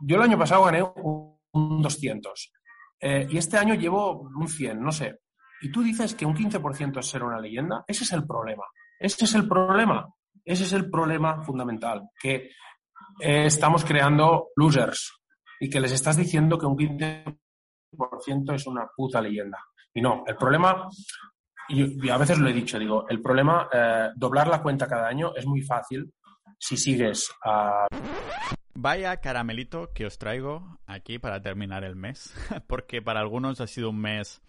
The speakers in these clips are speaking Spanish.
yo el año pasado gané un 200 eh, y este año llevo un 100, no sé. Y tú dices que un 15% es ser una leyenda. Ese es el problema. Ese es el problema. Ese es el problema fundamental. Que eh, estamos creando losers y que les estás diciendo que un 15% es una puta leyenda. Y no, el problema, y, a veces lo he dicho, digo, el problema, eh, doblar la cuenta cada año es muy fácil si sigues a... Vaya caramelito que os traigo aquí para terminar el mes, porque para algunos ha sido un mes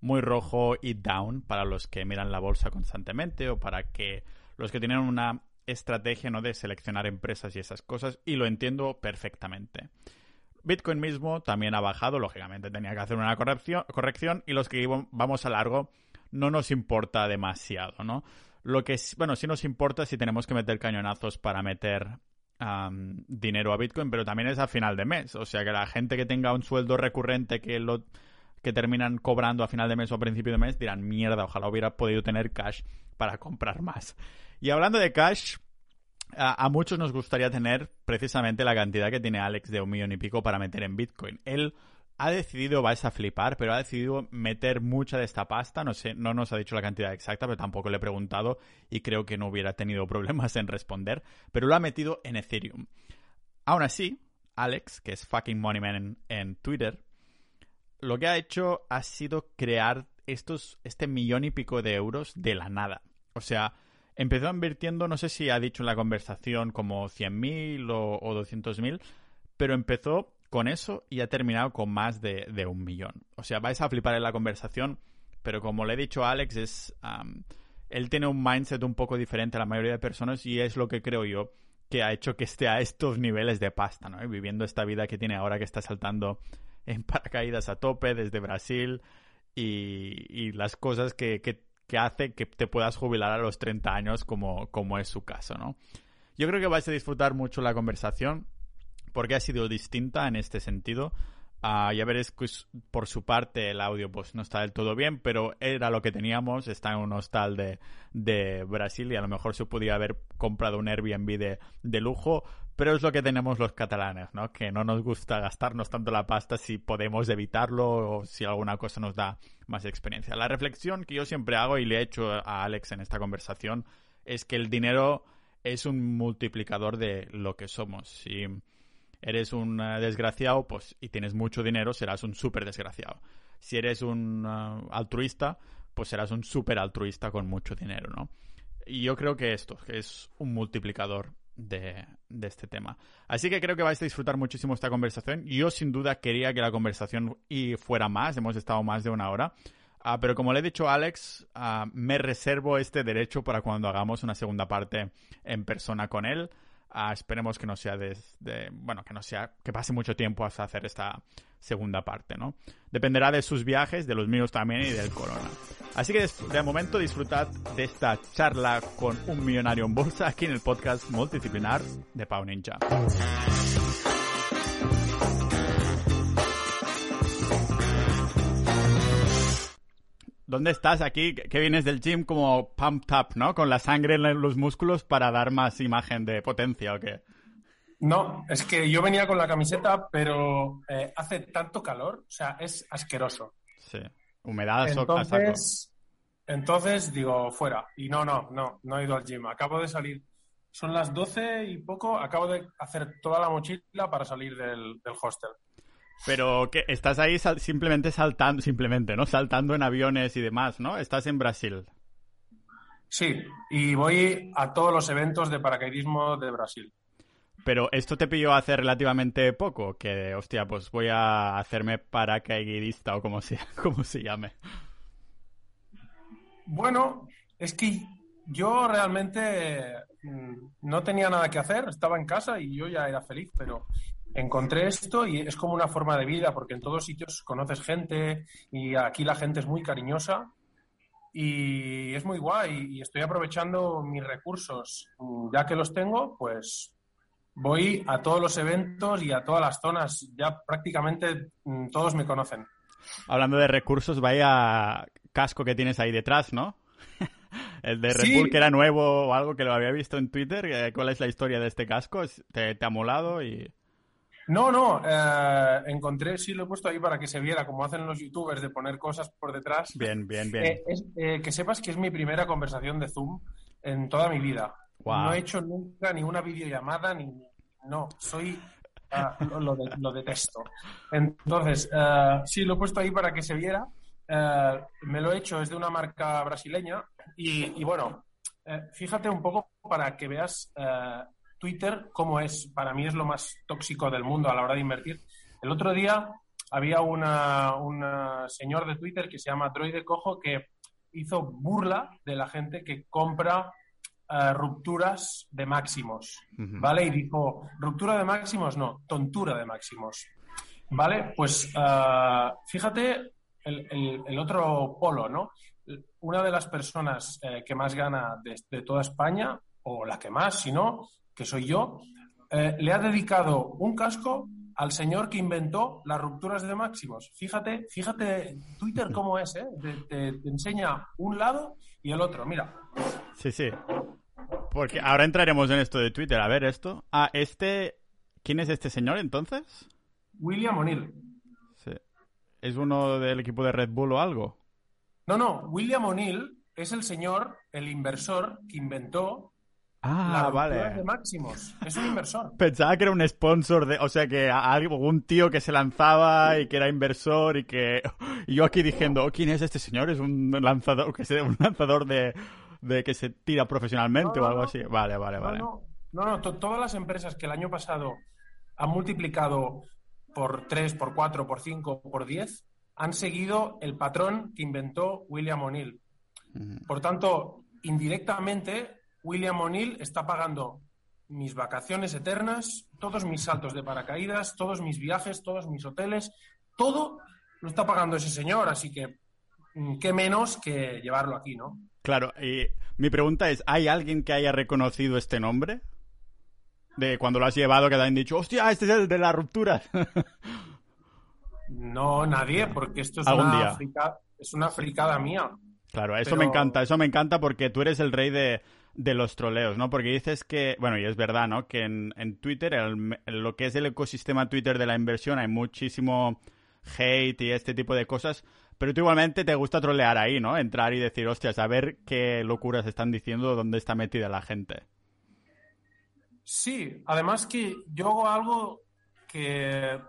muy rojo y down para los que miran la bolsa constantemente o para que los que tienen una estrategia no de seleccionar empresas y esas cosas y lo entiendo perfectamente. Bitcoin mismo también ha bajado, lógicamente tenía que hacer una corrección, y los que vamos a largo no nos importa demasiado, ¿no? Lo que, bueno, sí nos importa si tenemos que meter cañonazos para meter dinero a Bitcoin, pero también es a final de mes. O sea que la gente que tenga un sueldo recurrente que lo que terminan cobrando a final de mes o a principio de mes dirán, mierda, ojalá hubiera podido tener cash para comprar más. Y hablando de cash, a, muchos nos gustaría tener precisamente la cantidad que tiene Alex de un millón y pico para meter en Bitcoin. Él ha decidido, vais a flipar, pero ha decidido meter mucha de esta pasta. No sé, no nos ha dicho la cantidad exacta, pero tampoco le he preguntado y creo que no hubiera tenido problemas en responder. Pero lo ha metido en Ethereum. Aún así, Alex, que es fucking Moneyman en, Twitter, lo que ha hecho ha sido crear estos, este millón y pico de euros de la nada. O sea, empezó invirtiendo, no sé si ha dicho en la conversación como 100.000 o, o 200.000, pero empezó con eso y ha terminado con más de, un millón. O sea, vais a flipar en la conversación, pero como le he dicho a Alex, es, él tiene un mindset un poco diferente a la mayoría de personas y es lo que creo yo que ha hecho que esté a estos niveles de pasta, ¿no? viviendo esta vida que tiene ahora que está saltando en paracaídas a tope desde Brasil y, las cosas que, que, que, hace que te puedas jubilar a los 30 años como, como es su caso, ¿no? Yo creo que vais a disfrutar mucho la conversación porque ha sido distinta en este sentido. Uh, ya veréis que por su parte el audio pues no está del todo bien, pero era lo que teníamos, está en un hostal de, de Brasil y a lo mejor se podía haber comprado un Airbnb de, de lujo, pero es lo que tenemos los catalanes, ¿no? Que no nos gusta gastarnos tanto la pasta si podemos evitarlo o si alguna cosa nos da más experiencia. La reflexión que yo siempre hago y le he hecho a Alex en esta conversación es que el dinero es un multiplicador de lo que somos. Si eres un eh, desgraciado pues, y tienes mucho dinero, serás un súper desgraciado. Si eres un eh, altruista, pues serás un súper altruista con mucho dinero, ¿no? Y yo creo que esto es un multiplicador de, este tema. Así que creo que vais a disfrutar muchísimo esta conversación. Yo sin duda quería que la conversación y fuera más, hemos estado más de una hora. Ah, pero como le he dicho a Alex, ah, me reservo este derecho para cuando hagamos una segunda parte en persona con él. Ah, esperemos que no sea de, bueno, que no sea, que pase mucho tiempo hasta hacer esta segunda parte, ¿no? Dependerá de sus viajes, de los míos también y del corona. Así que de momento disfrutad de esta charla con un millonario en bolsa aquí en el podcast multidisciplinar de Pau Ninja. ¿Dónde estás aquí? Que vienes del gym como pumped up, ¿no? Con la sangre en los músculos para dar más imagen de potencia o qué? No, es que yo venía con la camiseta, pero eh, hace tanto calor, o sea, es asqueroso. Sí, humedad entonces, entonces digo, fuera. Y no, no, no, no he ido al gym. Acabo de salir, son las 12 y poco, acabo de hacer toda la mochila para salir del hostel. Pero que estás ahí simplemente saltando, simplemente, ¿no? Saltando en aviones y demás, ¿no? Estás en Brasil. Sí, y voy a todos los eventos de paracaidismo de Brasil. Pero esto te pilló hace relativamente poco, que, hostia, pues voy a hacerme paracaidista o como se, como se llame. Bueno, es que yo realmente mm, no tenía nada que hacer, estaba en casa y yo ya era feliz, pero encontré esto y es como una forma de vida, porque en todos sitios conoces gente y aquí la gente es muy cariñosa y es muy guay y estoy aprovechando mis recursos. Ya que los tengo, pues voy a todos los eventos y a todas las zonas. Ya prácticamente mm, todos me conocen. Hablando de recursos, vaya casco que tienes ahí detrás, ¿no? El de Red Bull que era nuevo o algo que lo había visto en Twitter. Eh, ¿Cuál es la historia de este casco? ¿Te, te ha molado y...? No, no, eh, encontré, sí lo he puesto ahí para que se viera, como hacen los youtubers, de poner cosas por detrás. Bien, bien, bien. Eh, es, eh, que sepas que es mi primera conversación de Zoom en toda mi vida. No he hecho nunca ni una videollamada, ni... No, soy... ah, lo, lo de- lo detesto. Entonces, eh, sí, lo he puesto ahí para que se viera. Eh, me lo he hecho, es de una marca brasileña. Y, y bueno, fíjate un poco para que veas Twitter cómo es. Para mí es lo más tóxico del mundo a la hora de invertir. El otro día había una, una señor de Twitter que se llama Droide Cojo que hizo burla de la gente que compra eh, rupturas de máximos. ¿vale? Y dijo, ruptura de máximos, no, tontura de máximos, ¿vale? Pues eh, fíjate el, el- el otro polo, ¿no? Una de las personas eh, que más gana de, de toda España, o la que más, si no, que soy yo, eh, le ha dedicado un casco al señor que inventó las rupturas de máximos. Fíjate, fíjate Twitter cómo es, ¿eh? Te, te- te enseña un lado y el otro. Mira, Sí, sí. Porque ahora entraremos en esto de Twitter. A ver esto. Ah, este... ¿Quién es este señor entonces? William O'Neill. Sí. ¿Es uno del equipo de Red Bull o algo? No, no, William O'Neill es el señor, el inversor que inventó Ah, vale. de máximos. Es un inversor. Pensaba que era un sponsor de, o sea, que algún tío que se lanzaba y que era inversor y que y yo aquí diciendo, "Oh, ¿quién es este señor? Es un lanzador que se, un lanzador de, de que se tira profesionalmente No, o algo así. Vale, vale, No, vale. no, no, no, to- todas las empresas que el año pasado han multiplicado por 3, por 4, por 5, por 10, han seguido el patrón que inventó William O'Neill. Por tanto, indirectamente, William O'Neill está pagando mis vacaciones eternas, todos mis saltos de paracaídas, todos mis viajes, todos mis hoteles, todo lo está pagando ese señor, así que mm, qué menos que llevarlo aquí, ¿no? Claro, y mi pregunta es, ¿hay alguien que haya reconocido este nombre? De cuando lo has llevado que te han dicho, hostia, este es el de la ruptura. No, nadie, porque esto es Algún una, día. frica- es una fricada mía. Claro, eso Pero- me encanta, eso me encanta porque tú eres el rey de, de los troleos, ¿no? Porque dices que, bueno, y es verdad, ¿no? Que en, Twitter, el- lo que es el ecosistema Twitter de la inversión, hay muchísimo hate y este tipo de cosas, pero tú igualmente te gusta trolear ahí, ¿no? Entrar y decir, hostia, saber qué locuras están diciendo, dónde está metida la gente. Sí, además que yo hago algo que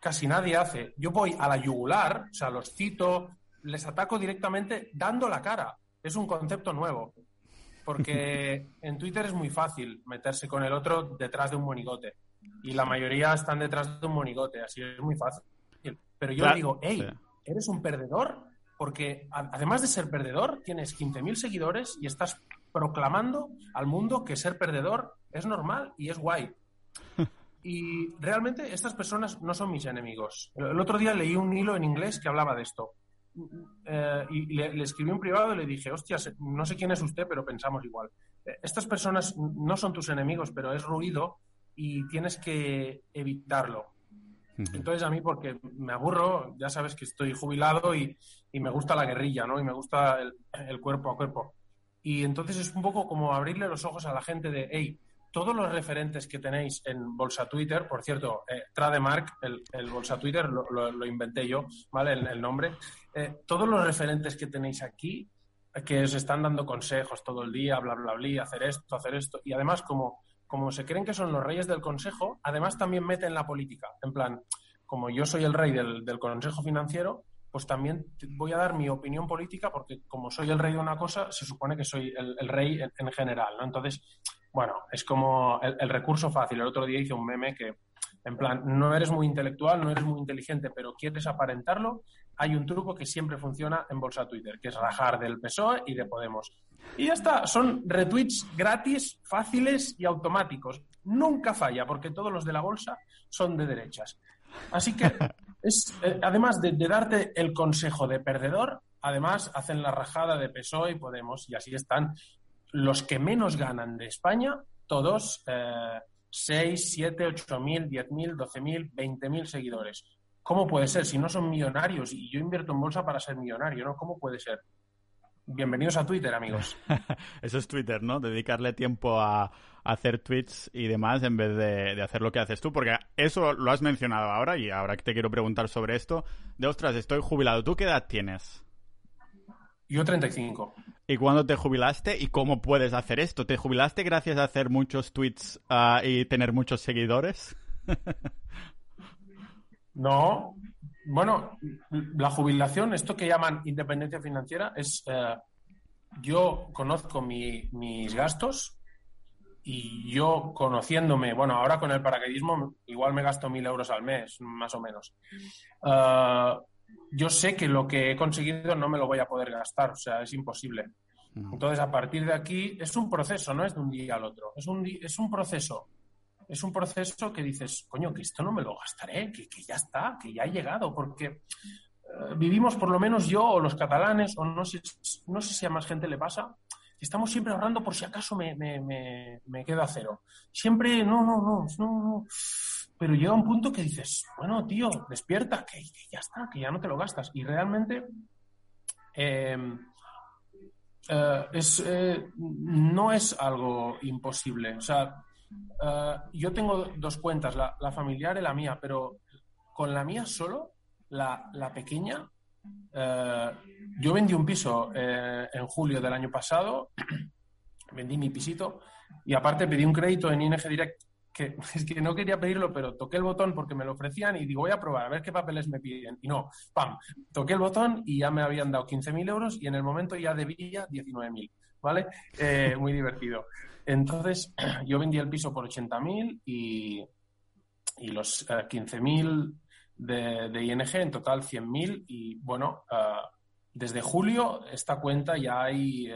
casi nadie hace. Yo voy a la yugular, o sea, los cito, les ataco directamente dando la cara. Es un concepto nuevo. Porque en Twitter es muy fácil meterse con el otro detrás de un monigote. Y la mayoría están detrás de un monigote, así es muy fácil. Pero yo Claro, le digo, hey, eres un perdedor porque además de ser perdedor, tienes 15.000 seguidores y estás proclamando al mundo que ser perdedor es normal y es guay. Y realmente estas personas no son mis enemigos. El otro día leí un hilo en inglés que hablaba de esto. Eh, y le, le escribí un privado y le dije, hostia, se- no sé quién es usted, pero pensamos igual. Eh, Estas personas no son tus enemigos, pero es ruido y tienes que evitarlo. Entonces a mí, porque me aburro, ya sabes que estoy jubilado y, y me gusta la guerrilla, ¿no? Y me gusta el, el cuerpo a cuerpo. Y entonces es un poco como abrirle los ojos a la gente de, hey, todos los referentes que tenéis en Bolsa Twitter, por cierto, eh, Trademark, el, Bolsa Twitter, lo, inventé yo, ¿vale? El, nombre. Eh, todos los referentes que tenéis aquí, que os están dando consejos todo el día, bla, bla, bla, hacer esto, hacer esto. Y además, como, como se creen que son los reyes del consejo, además también meten la política. En plan, como yo soy el rey del, del consejo financiero, pues también voy a dar mi opinión política porque como soy el rey de una cosa, se supone que soy el, el rey en, en general, ¿no? Entonces, bueno, es como el, el recurso fácil. El otro día hice un meme que, en plan, no eres muy intelectual, no eres muy inteligente, pero quieres aparentarlo. Hay un truco que siempre funciona en Bolsa Twitter, que es rajar del PSOE y de Podemos. Y ya está, son retweets gratis, fáciles y automáticos. Nunca falla, porque todos los de la bolsa son de derechas. Así que, es, eh, además de, de darte el consejo de perdedor, además hacen la rajada de PSOE y Podemos, y así están los que menos ganan de España, todos eh, 6, 7, 8 mil, 10 mil, 12 mil, 20 mil seguidores. ¿Cómo puede ser? Si no son millonarios y yo invierto en bolsa para ser millonario, ¿no? ¿Cómo puede ser? bienvenidos a Twitter, amigos. Eso es Twitter, ¿no? Dedicarle tiempo a, hacer tweets y demás en vez de, hacer lo que haces tú, porque eso lo has mencionado ahora y ahora que te quiero preguntar sobre esto, de ostras, estoy jubilado. ¿Tú qué edad tienes? Yo 35. ¿Y cuándo te jubilaste y cómo puedes hacer esto? ¿Te jubilaste gracias a hacer muchos tweets ah, y tener muchos seguidores? no. Bueno, la jubilación, esto que llaman independencia financiera, es eh, yo conozco mis gastos y yo conociéndome, bueno, ahora con el paracaidismo igual me gasto mil euros al mes, más o menos. Uh, yo sé que lo que he conseguido no me lo voy a poder gastar, o sea, es imposible. Entonces, a partir de aquí, es un proceso, no es de un día al otro, es un, es un proceso. Es un proceso que dices, coño, que esto no me lo gastaré, que, que ya está, que ya ha llegado, porque eh, vivimos, por lo menos yo o los catalanes, o no sé, no sé si a más gente le pasa, estamos siempre ahorrando por si acaso me, me, me, me quedo a cero. Siempre, no, no, no, no, no pero llega un punto que dices, bueno, tío, despierta, que, ya está, que ya no te lo gastas. Y realmente em, eh, es, eh, no es algo imposible. O sea, eh, yo tengo dos cuentas, la, familiar y la mía, pero con la mía solo, la, la pequeña, yo vendí un piso en julio del año pasado, vendí mi pisito y aparte pedí un crédito en ING Direct que es que no quería pedirlo, pero toqué el botón porque me lo ofrecían y digo, voy a probar, a ver qué papeles me piden. Y no, pam, toqué el botón y ya me habían dado 15.000 euros y en el momento ya debía 19.000, ¿vale? Eh, muy divertido. Entonces, yo vendí el piso por 80.000 y, y los 15.000 eh, de, de, ING, en total 100.000 y bueno, eh, desde julio esta cuenta ya hay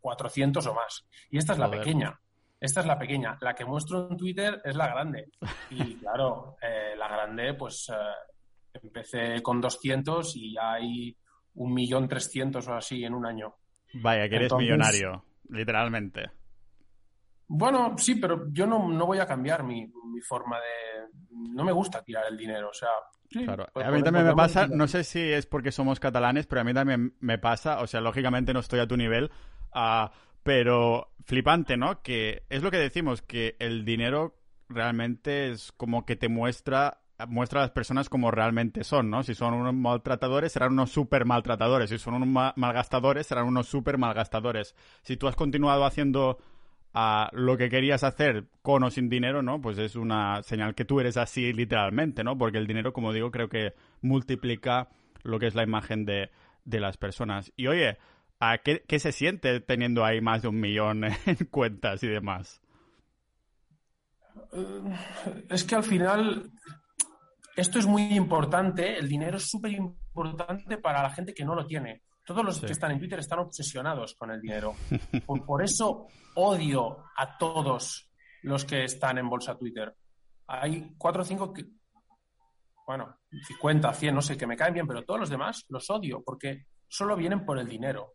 400 o más. Y esta es la pequeña. Esta es la pequeña. La que muestro en Twitter es la grande. Y claro, eh, la grande, pues eh, empecé con 200 y ya hay un millón trescientos o así en un año. Vaya, que eres millonario, literalmente. Bueno, sí, pero yo no, voy a cambiar mi, forma de... No me gusta tirar el dinero, o sea... claro. A mí también me pasa, no sé si es porque somos catalanes, pero a mí también me pasa, o sea, lógicamente no estoy a tu nivel, a pero flipante, ¿no? Que es lo que decimos, que el dinero realmente es como que te muestra muestra a las personas como realmente son, ¿no? Si son unos maltratadores, serán unos súper maltratadores. Si son unos malgastadores, serán unos súper malgastadores. Si tú has continuado haciendo ah, lo que querías hacer con o sin dinero, ¿no? Pues es una señal que tú eres así literalmente, ¿no? Porque el dinero, como digo, creo que multiplica lo que es la imagen de, de las personas. Y oye, qué, se siente teniendo ahí más de un millón en cuentas y demás? Eh, es que al final esto es muy importante, el dinero es súper importante para la gente que no lo tiene. Todos los que están en Twitter están obsesionados con el dinero. Por, eso odio a todos los que están en Bolsa Twitter. Hay cuatro o cinco que, bueno, 50, 100, no sé, que me caen bien, pero todos los demás los odio porque solo vienen por el dinero.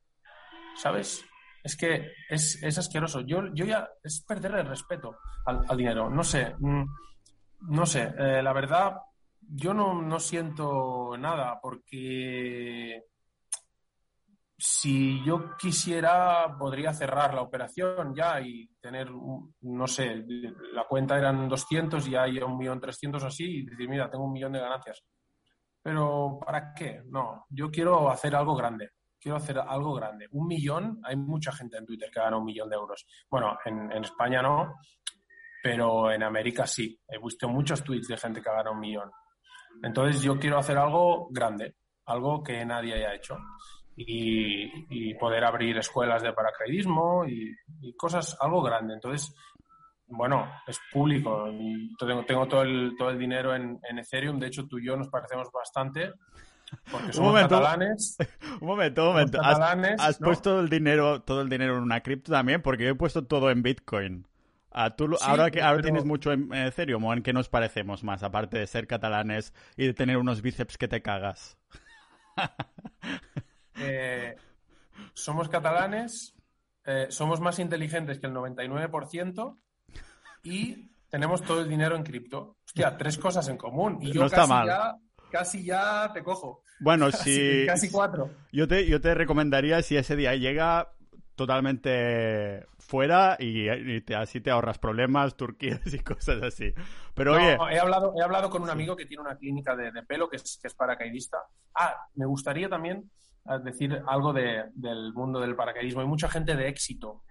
¿Sabes? Es que es, asqueroso. Yo, yo ya es perder el respeto al, dinero. No sé, mm, no sé. Eh, la verdad, yo no, siento nada porque si yo quisiera, podría cerrar la operación ya y tener, no sé, la cuenta eran 200 y hay un millón 300 así y decir, mira, tengo un millón de ganancias. Pero ¿para qué? No, yo quiero hacer algo grande quiero hacer algo grande. Un millón, hay mucha gente en Twitter que gana un millón de euros. Bueno, en, España no, pero en América sí. He visto muchos tweets de gente que gana un millón. Entonces yo quiero hacer algo grande, algo que nadie haya hecho. Y, poder abrir escuelas de paracaidismo y, cosas, algo grande. Entonces, bueno, es público. Tengo, tengo todo, el, todo el dinero en, en Ethereum. De hecho, tú y yo nos parecemos bastante. Porque somos un momento, catalanes. Un momento, un momento. ¿Has, puesto el dinero, todo el dinero en una cripto también? Porque yo he puesto todo en Bitcoin. Ah, ahora que ahora tienes mucho en Ethereum, ¿en qué nos parecemos más? Aparte de ser catalanes y de tener unos bíceps que te cagas. Eh, somos catalanes, eh, somos más inteligentes que el 99% y tenemos todo el dinero en cripto. Hostia, tres cosas en común. Y yo no está mal casi ya te cojo. Bueno, sí. Casi cuatro. Yo te, yo te recomendaría, si ese día llega, totalmente fuera y, así te ahorras problemas, turquías y cosas así. Pero oye... He hablado, he hablado con un amigo que tiene una clínica de, pelo que es, que es, paracaidista. Ah, me gustaría también eh, decir algo del mundo del paracaidismo. Hay mucha gente de éxito,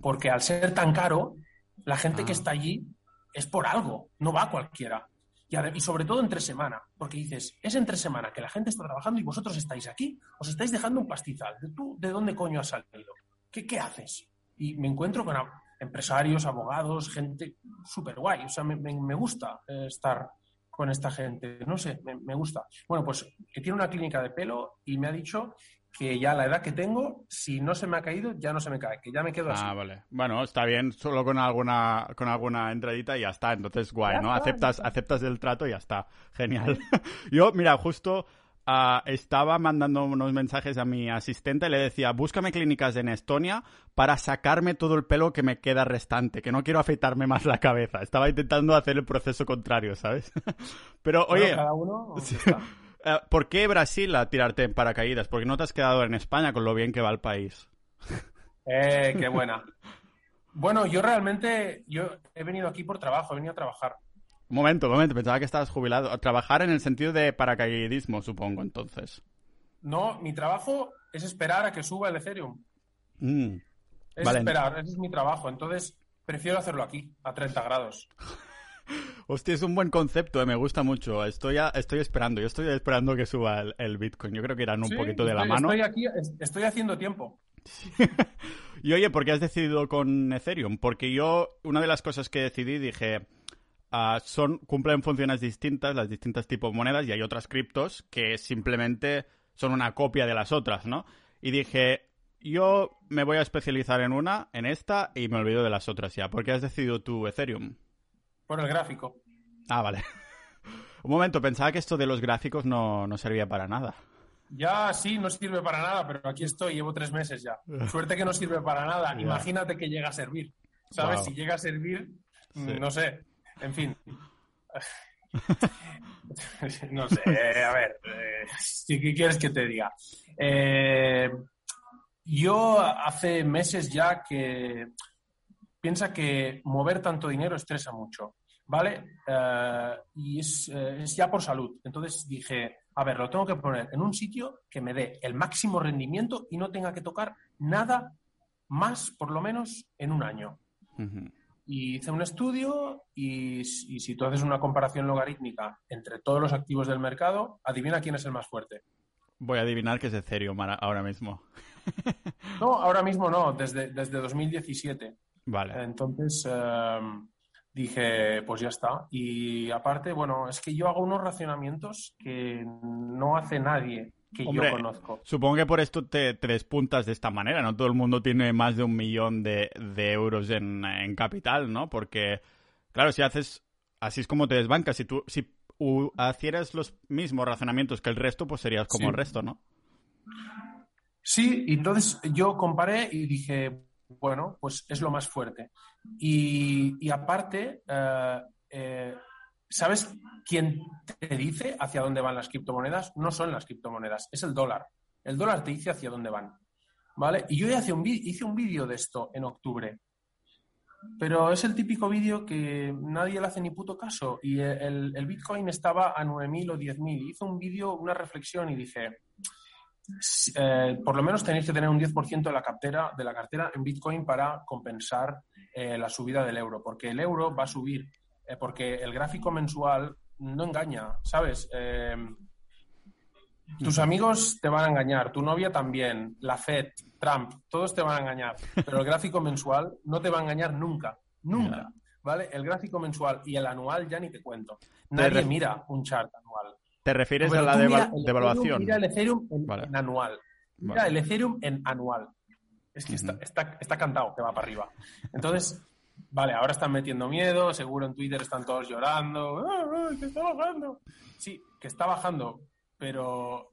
porque al ser tan caro, la gente que ah. está allí es por algo, no va cualquiera. Y, sobre todo entre semana, porque dices, es entre semana que la gente está trabajando y vosotros estáis aquí, os estáis dejando un pastizal. ¿Tú de dónde coño has salido? ¿qué, qué haces? Y me encuentro con empresarios, abogados, gente súper guay. O sea, me, me, gusta eh, estar con esta gente. No sé, me, me, gusta. Bueno, pues que tiene una clínica de pelo y me ha dicho que ya la edad que tengo, si no se me ha caído, ya no se me cae, que ya me quedo así. Ah, vale. Bueno, está bien, solo con alguna, con alguna entradita y ya está. Entonces, guay, ¿no? Aceptas, aceptas el trato y ya está. Genial. Yo, mira, justo Ah, estaba mandando unos mensajes a mi asistente y le decía, búscame clínicas en Estonia para sacarme todo el pelo que me queda restante, que no quiero afeitarme más la cabeza. Estaba intentando hacer el proceso contrario, ¿sabes? Pero oye, eh, ¿por qué Brasil a tirarte en paracaídas? Porque no te has quedado en España con lo bien que va el país. Eh, qué buena. Bueno, yo realmente, yo he venido aquí por trabajo, he venido a trabajar. Un momento, un momento, pensaba que estabas jubilado. Trabajar en el sentido de paracaidismo, supongo, entonces. No, mi trabajo es esperar a que suba el Ethereum. Mm, es esperar, ese es mi trabajo. Entonces, prefiero hacerlo aquí, a 30 grados. Hostia, es un buen concepto, eh, me gusta mucho. Estoy, estoy esperando, yo estoy esperando que suba el, Bitcoin. Yo creo que irán un poquito de la mano. Estoy aquí, estoy haciendo tiempo. y oye, ¿por qué has decidido con Ethereum? Porque yo, una de las cosas que decidí, dije, Ah, son, cumplen funciones distintas, las distintas tipos de monedas, y hay otras criptos que simplemente son una copia de las otras, ¿no? Y dije, yo me voy a especializar en una, en esta, y me olvido de las otras ya. ¿Por qué has decidido tu Ethereum? Por el gráfico. Ah, vale. Un momento, pensaba que esto de los gráficos no, servía para nada. Ya, sí, no sirve para nada, pero aquí estoy, llevo tres meses ya. Suerte que no sirve para nada. Imagínate que llega a servir. ¿Sabes? Si llega a servir, no sé, en fin. no sé, a ver, eh, ¿qué quieres que te diga? Eh, yo hace meses ya que piensa que mover tanto dinero estresa mucho, ¿vale? Eh, y es, es, ya por salud. Entonces dije, a ver, lo tengo que poner en un sitio que me dé el máximo rendimiento y no tenga que tocar nada más, por lo menos, en un año. Y hice un estudio y, si tú haces una comparación logarítmica entre todos los activos del mercado, adivina quién es el más fuerte. Voy a adivinar que es Ethereum ahora mismo. No, ahora mismo no, desde, desde 2017. Vale. Entonces em, dije, pues ya está. Y aparte, bueno, es que yo hago unos racionamientos que no hace nadie que yo conozco. Supongo que por esto te, despuntas de esta manera, ¿no? Todo el mundo tiene más de un millón de, euros en, capital, ¿no? Porque, claro, si haces, así es como te desbancas. Si tú, si hicieras los mismos razonamientos que el resto, pues serías como el resto, ¿no? Sí, entonces yo comparé y dije, bueno, pues es lo más fuerte. Y, aparte, eh, eh, ¿Sabes quién te dice hacia dónde van las criptomonedas? No son las criptomonedas, es el dólar. El dólar te dice hacia dónde van. ¿Vale? Y yo hice un, hice un vídeo de esto en octubre. Pero es el típico vídeo que nadie le hace ni puto caso. Y el, Bitcoin estaba a 9.000 o 10.000. Hice un vídeo, una reflexión y dije, eh, por lo menos tenéis que tener un 10% de la, cartera, de la cartera en Bitcoin para compensar eh, la subida del euro. Porque el euro va a subir eh, porque el gráfico mensual no engaña, ¿sabes? Tus amigos te van a engañar, tu novia también, la Fed, Trump, todos te van a engañar, pero el gráfico mensual no te va a engañar nunca, nunca, ¿vale? El gráfico mensual y el anual ya ni te cuento. Nadie mira un chart anual. ¿Te refieres a la devaluación? Mira el Ethereum en, anual. Mira el Ethereum en anual. Es que está, está, está cantado que va para arriba. Entonces, Vale, ahora están metiendo miedo, seguro en Twitter están todos llorando, que está bajando! Sí, que está bajando, pero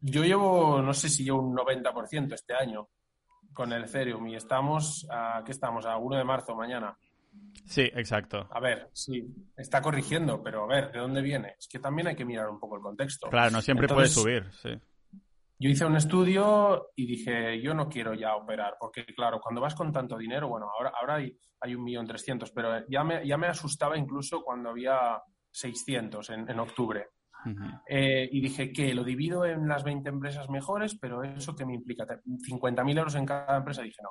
yo llevo, no sé si llevo un 90% este año con el Ethereum y estamos, a, ¿qué estamos? A 1 de marzo mañana. Sí, exacto. A ver, sí, está corrigiendo, pero a ver, ¿de dónde viene? Es que también hay que mirar un poco el contexto. Claro, no siempre puedes subir, sí. Yo hice un estudio y dije, yo no quiero ya operar, porque claro, cuando vas con tanto dinero, bueno, ahora, ahora hay, hay un millón trescientos, pero ya me, ya me asustaba incluso cuando había 600 en, en octubre. Eh, y dije que lo divido en las 20 empresas mejores, pero eso que me implica 50.000 euros en cada empresa, dije no.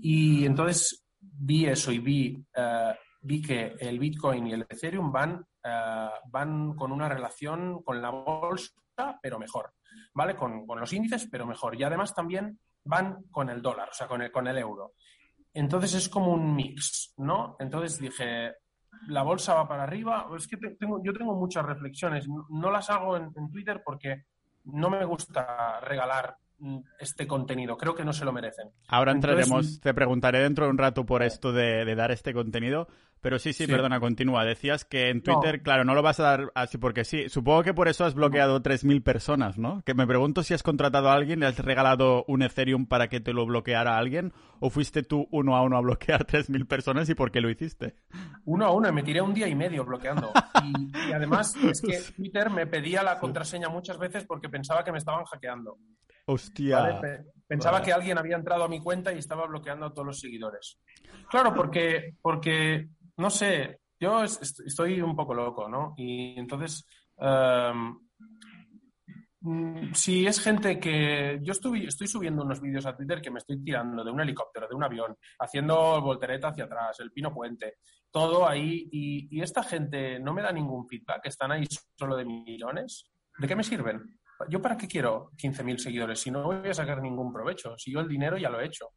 Y entonces vi eso y vi, eh, vi que el Bitcoin y el Ethereum van, eh, van con una relación con la bolsa, pero mejor, ¿vale? Con, con, los índices, pero mejor. Y además también van con el dólar, o sea, con el, con el euro. Entonces es como un mix, ¿no? Entonces dije, la bolsa va para arriba. Es que tengo, yo tengo muchas reflexiones. No las hago en, Twitter porque no me gusta regalar este contenido. Creo que no se lo merecen. Ahora entraremos, te preguntaré dentro de un rato por esto de, dar este contenido. Pero sí, sí, perdona, continúa. Decías que en Twitter, claro, no lo vas a dar así porque sí. Supongo que por eso has bloqueado 3.000 personas, ¿no? Que me pregunto si has contratado a alguien, le has regalado un Ethereum para que te lo bloqueara a alguien, o fuiste tú uno a uno a bloquear 3.000 personas y por qué lo hiciste. Uno a uno, me tiré un día y medio bloqueando. Y, además es que Twitter me pedía la contraseña muchas veces porque pensaba que me estaban hackeando. Hostia. Pensaba que alguien había entrado a mi cuenta y estaba bloqueando a todos los seguidores. Claro, porque, porque no sé, yo estoy un poco loco, ¿no? Y entonces, em, mm, si es gente que yo estoy, estoy subiendo unos vídeos a Twitter que me estoy tirando de un helicóptero, de un avión, haciendo voltereta hacia atrás, el pino puente, todo ahí, y, y esta gente no me da ningún feedback, están ahí solo de millones, ¿de qué me sirven? ¿Yo para qué quiero 15.000 seguidores si no voy a sacar ningún provecho? Si yo el dinero ya lo he hecho.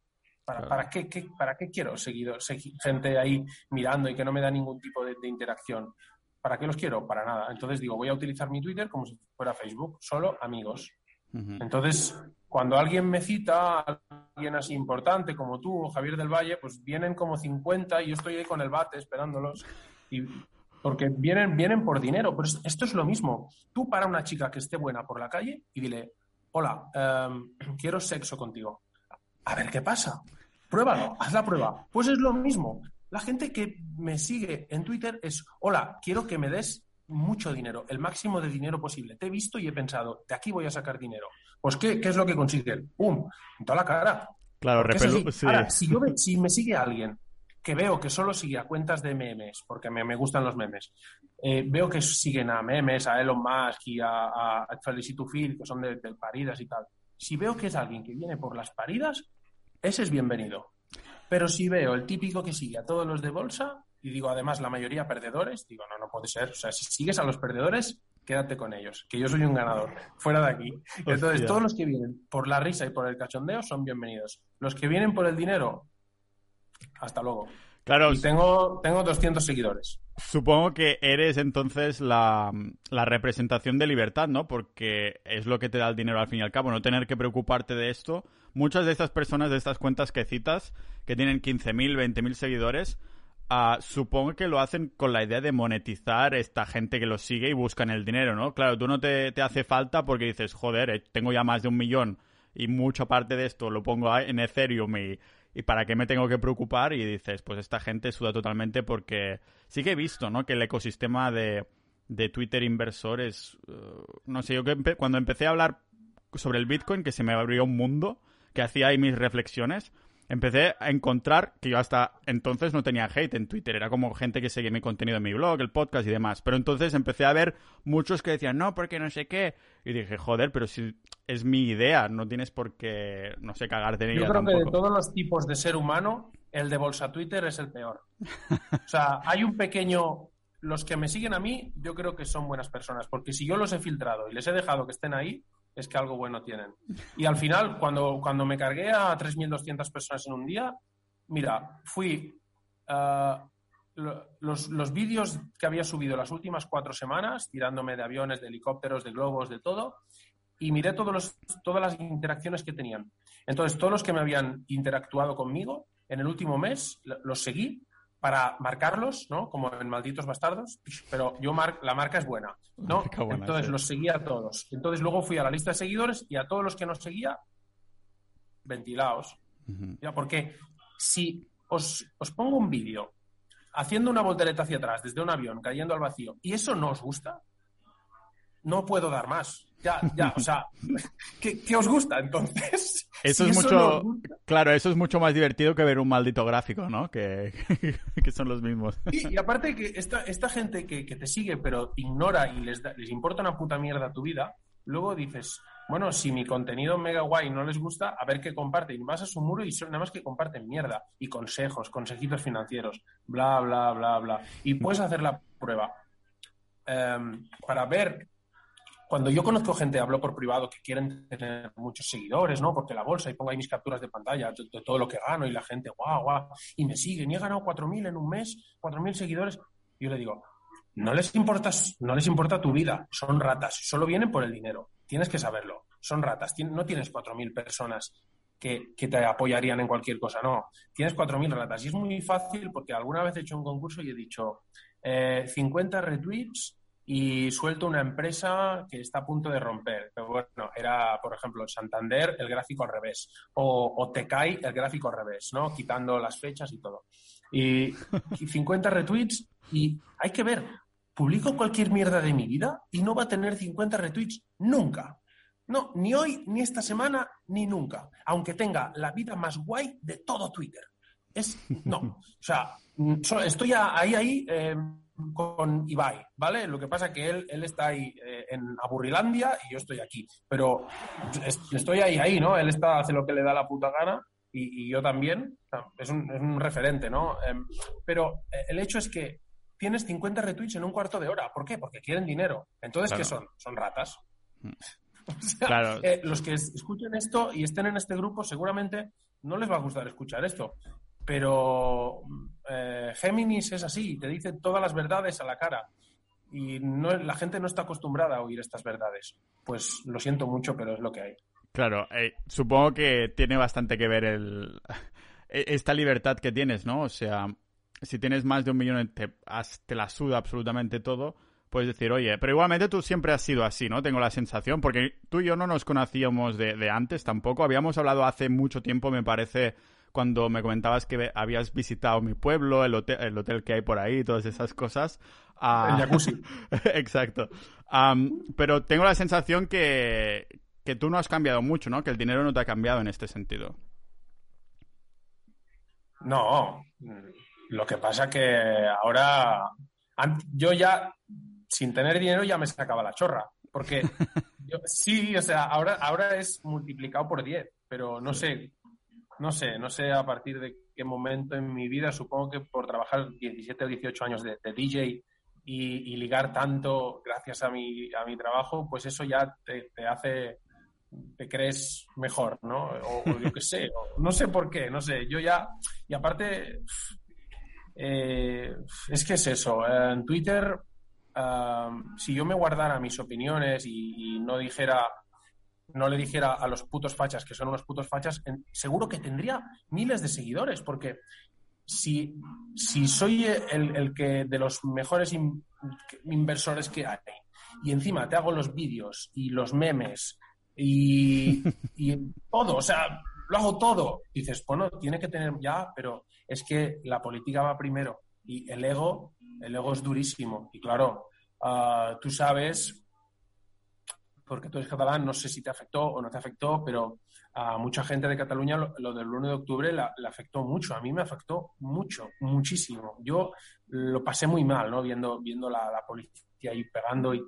¿Para, qué, ¿Para qué quiero seguido, gente ahí mirando y que no me da ningún tipo de, interacción? ¿Para qué los quiero? Para nada. Entonces digo, voy a utilizar mi Twitter como si fuera Facebook, solo amigos. Entonces, cuando alguien me cita, alguien así importante como tú o Javier del Valle, pues vienen como 50 y yo estoy ahí con el bate esperándolos. Y porque vienen, vienen por dinero. Pero esto es lo mismo. Tú para una chica que esté buena por la calle y dile, hola, em, quiero sexo contigo. A ver qué pasa. Pruébalo, haz la prueba. Pues es lo mismo. La gente que me sigue en Twitter es, hola, quiero que me des mucho dinero, el máximo de dinero posible. Te he visto y he pensado, de aquí voy a sacar dinero. Pues, ¿qué, qué es lo que consiguen? ¡Pum! En toda la cara. Claro, repelu Ahora, si, yo si me sigue alguien que veo que solo sigue a cuentas de memes, porque me, me gustan los memes, eh, veo que siguen a memes, a Elon Musk y a, a, Felicity Field, que son de, de paridas y tal. Si veo que es alguien que viene por las paridas, ese es bienvenido. Pero si veo el típico que sigue a todos los de bolsa, y digo además la mayoría perdedores, digo, no, no puede ser. O sea, si sigues a los perdedores, quédate con ellos, que yo soy un ganador, fuera de aquí. Entonces, todos los que vienen por la risa y por el cachondeo son bienvenidos. Los que vienen por el dinero, hasta luego. Claro. Y tengo, tengo 200 seguidores. Supongo que eres entonces la, la, representación de libertad, ¿no? Porque es lo que te da el dinero al fin y al cabo, no tener que preocuparte de esto. Muchas de estas personas de estas cuentas que citas, que tienen 15.000, 20.000 seguidores, uh, supongo que lo hacen con la idea de monetizar esta gente que los sigue y buscan el dinero, ¿no? Claro, tú no te, te hace falta porque dices, joder, eh, tengo ya más de un millón y mucha parte de esto lo pongo en Ethereum y ¿Y para qué me tengo que preocupar? Y dices, pues esta gente suda totalmente porque sí que he visto, ¿no? Que el ecosistema de, de Twitter inversor es, uh, no sé, yo que cuando empecé a hablar sobre el Bitcoin, que se me abrió un mundo, que hacía ahí mis reflexiones, empecé a encontrar que yo hasta entonces no tenía hate en Twitter, era como gente que seguía mi contenido en mi blog, el podcast y demás. Pero entonces empecé a ver muchos que decían, no, porque no sé qué. Y dije, joder, pero si es mi idea, no tienes por qué, no sé, cagarte en ella. Yo creo que de todos los tipos de ser humano, el de Bolsa Twitter es el peor. o sea, hay un pequeño. Los que me siguen a mí, yo creo que son buenas personas, porque si yo los he filtrado y les he dejado que estén ahí, es que algo bueno tienen. Y al final, cuando, cuando me cargué a 3.200 personas en un día, mira, fui... Uh, los, los vídeos que había subido las últimas cuatro semanas, tirándome de aviones, de helicópteros, de globos, de todo, y miré todos los, todas las interacciones que tenían. Entonces, todos los que me habían interactuado conmigo en el último mes, los seguí para marcarlos, ¿no? Como en Malditos Bastardos, pero yo mar la marca es buena, ¿no? Entonces los seguía a todos. Entonces luego fui a la lista de seguidores y a todos los que nos seguía, ventilaos. Ya, porque si os, os pongo un vídeo haciendo una voltereta hacia atrás desde un avión, cayendo al vacío, y eso no os gusta, no puedo dar más. Ya, ya, o sea, ¿qué, os gusta entonces? Eso es mucho, claro, eso es mucho más divertido que ver un maldito gráfico, ¿no? Que, que son los mismos. Y, aparte que esta, esta gente que, te sigue pero ignora y les, les importa una puta mierda tu vida, luego dices, bueno, si mi contenido mega guay no les gusta, a ver qué comparten. Y vas a su muro y son nada más que comparten mierda y consejos, consejitos financieros, bla, bla, bla, bla. Y puedes hacer la prueba em, para ver cuando yo conozco gente, hablo por privado, que quieren tener muchos seguidores, ¿no? Porque la bolsa, y pongo ahí mis capturas de pantalla de, todo lo que gano, y la gente, guau, guau, y me siguen, y he ganado 4.000 en un mes, 4.000 seguidores. Yo le digo, no les, importa, no les importa tu vida, son ratas, solo vienen por el dinero, tienes que saberlo, son ratas, no tienes 4.000 personas que, que, te apoyarían en cualquier cosa, no, tienes 4.000 ratas. Y es muy fácil porque alguna vez he hecho un concurso y he dicho, 50 eh, retweets y suelto una empresa que está a punto de romper. Pero bueno, era, por ejemplo, Santander, el gráfico al revés, o, o el gráfico al revés, ¿no? Quitando las fechas y todo. Y, 50 retweets y hay que ver, publico cualquier mierda de mi vida y no va a tener 50 retweets nunca. No, ni hoy, ni esta semana, ni nunca. Aunque tenga la vida más guay de todo Twitter. Es, no. O sea, estoy ahí, ahí. Eh, con Ibai, ¿vale? Lo que pasa es que él, él está ahí eh, en Aburrilandia y yo estoy aquí. Pero estoy ahí, ahí, ¿no? Él está, hace lo que le da la puta gana y, yo también. es, un, referente, ¿no? Em, pero eh, el hecho es que tienes 50 retweets en un cuarto de hora. ¿Por qué? Porque quieren dinero. Entonces, ¿qué son? Son ratas. Mm. claro. Eh, los que escuchen esto y estén en este grupo seguramente no les va a gustar escuchar esto. Pero eh, Géminis es así, te dice todas las verdades a la cara. Y no, la gente no está acostumbrada a oír estas verdades. Pues lo siento mucho, pero es lo que hay. Claro, eh, supongo que tiene bastante que ver el, e, esta libertad que tienes, ¿no? O sea, si tienes más de un millón, te, te la suda absolutamente todo puedes decir, oye, pero igualmente tú siempre has sido así, ¿no? Tengo la sensación, porque tú y yo no nos conocíamos de, de, antes tampoco. Habíamos hablado hace mucho tiempo, me parece, cuando me comentabas que habías visitado mi pueblo, el hotel, el hotel que hay por ahí, todas esas cosas. Uh... El jacuzzi. Exacto. pero tengo la sensación que, que tú no has cambiado mucho, ¿no? Que el dinero no te ha cambiado en este sentido. No, lo que pasa que ahora yo ya, sin tener dinero, ya me sacaba la chorra. Porque sí, o sea, ahora, ahora es multiplicado por 10, pero no sé, no sé, no sé a partir de qué momento en mi vida, supongo que por trabajar 17 o 18 años de, DJ y, ligar tanto gracias a mi, a mi trabajo, pues eso ya te, hace, te crees mejor, ¿no? O, yo qué sé, no sé por qué, no sé, yo ya, y aparte, eh, es que es eso, en Twitter, ah, si yo me guardara mis opiniones y no dijera no le dijera a los putos fachas que son unos putos fachas, seguro que tendría miles de seguidores, porque si, si soy el, que de los mejores inversores que hay y encima te hago los vídeos y los memes y, y todo, o sea, lo hago todo, dices, bueno, tiene que tener ya, pero es que la política va primero y el ego, el ego es durísimo. Y claro, ah, tú sabes porque tú eres catalán, no sé si te afectó o no te afectó, pero a mucha gente de Cataluña lo, del 1 de octubre le afectó mucho. A mí me afectó mucho, muchísimo. Yo lo pasé muy mal, ¿no? Viendo, viendo la, policía ahí pegando y,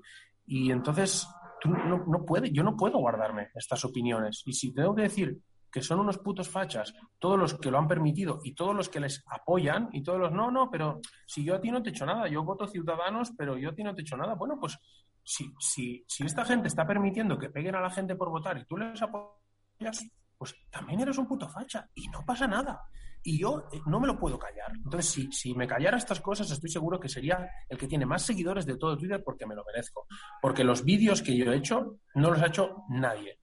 y entonces tú no, no puedes, yo no puedo guardarme estas opiniones. Y si tengo que decir que son unos putos fachas, todos los que lo han permitido y todos los que les apoyan y todos los no, no, pero si yo a ti no te he hecho nada, yo voto Ciudadanos, pero yo a ti no te he hecho nada, bueno, pues si, si, si esta gente está permitiendo que peguen a la gente por votar y tú les apoyas, pues también eres un puto facha y no pasa nada. Y yo eh, no me lo puedo callar. Entonces, si, si me callara estas cosas, estoy seguro que sería el que tiene más seguidores de todo Twitter porque me lo merezco. Porque los vídeos que yo he hecho no los ha hecho nadie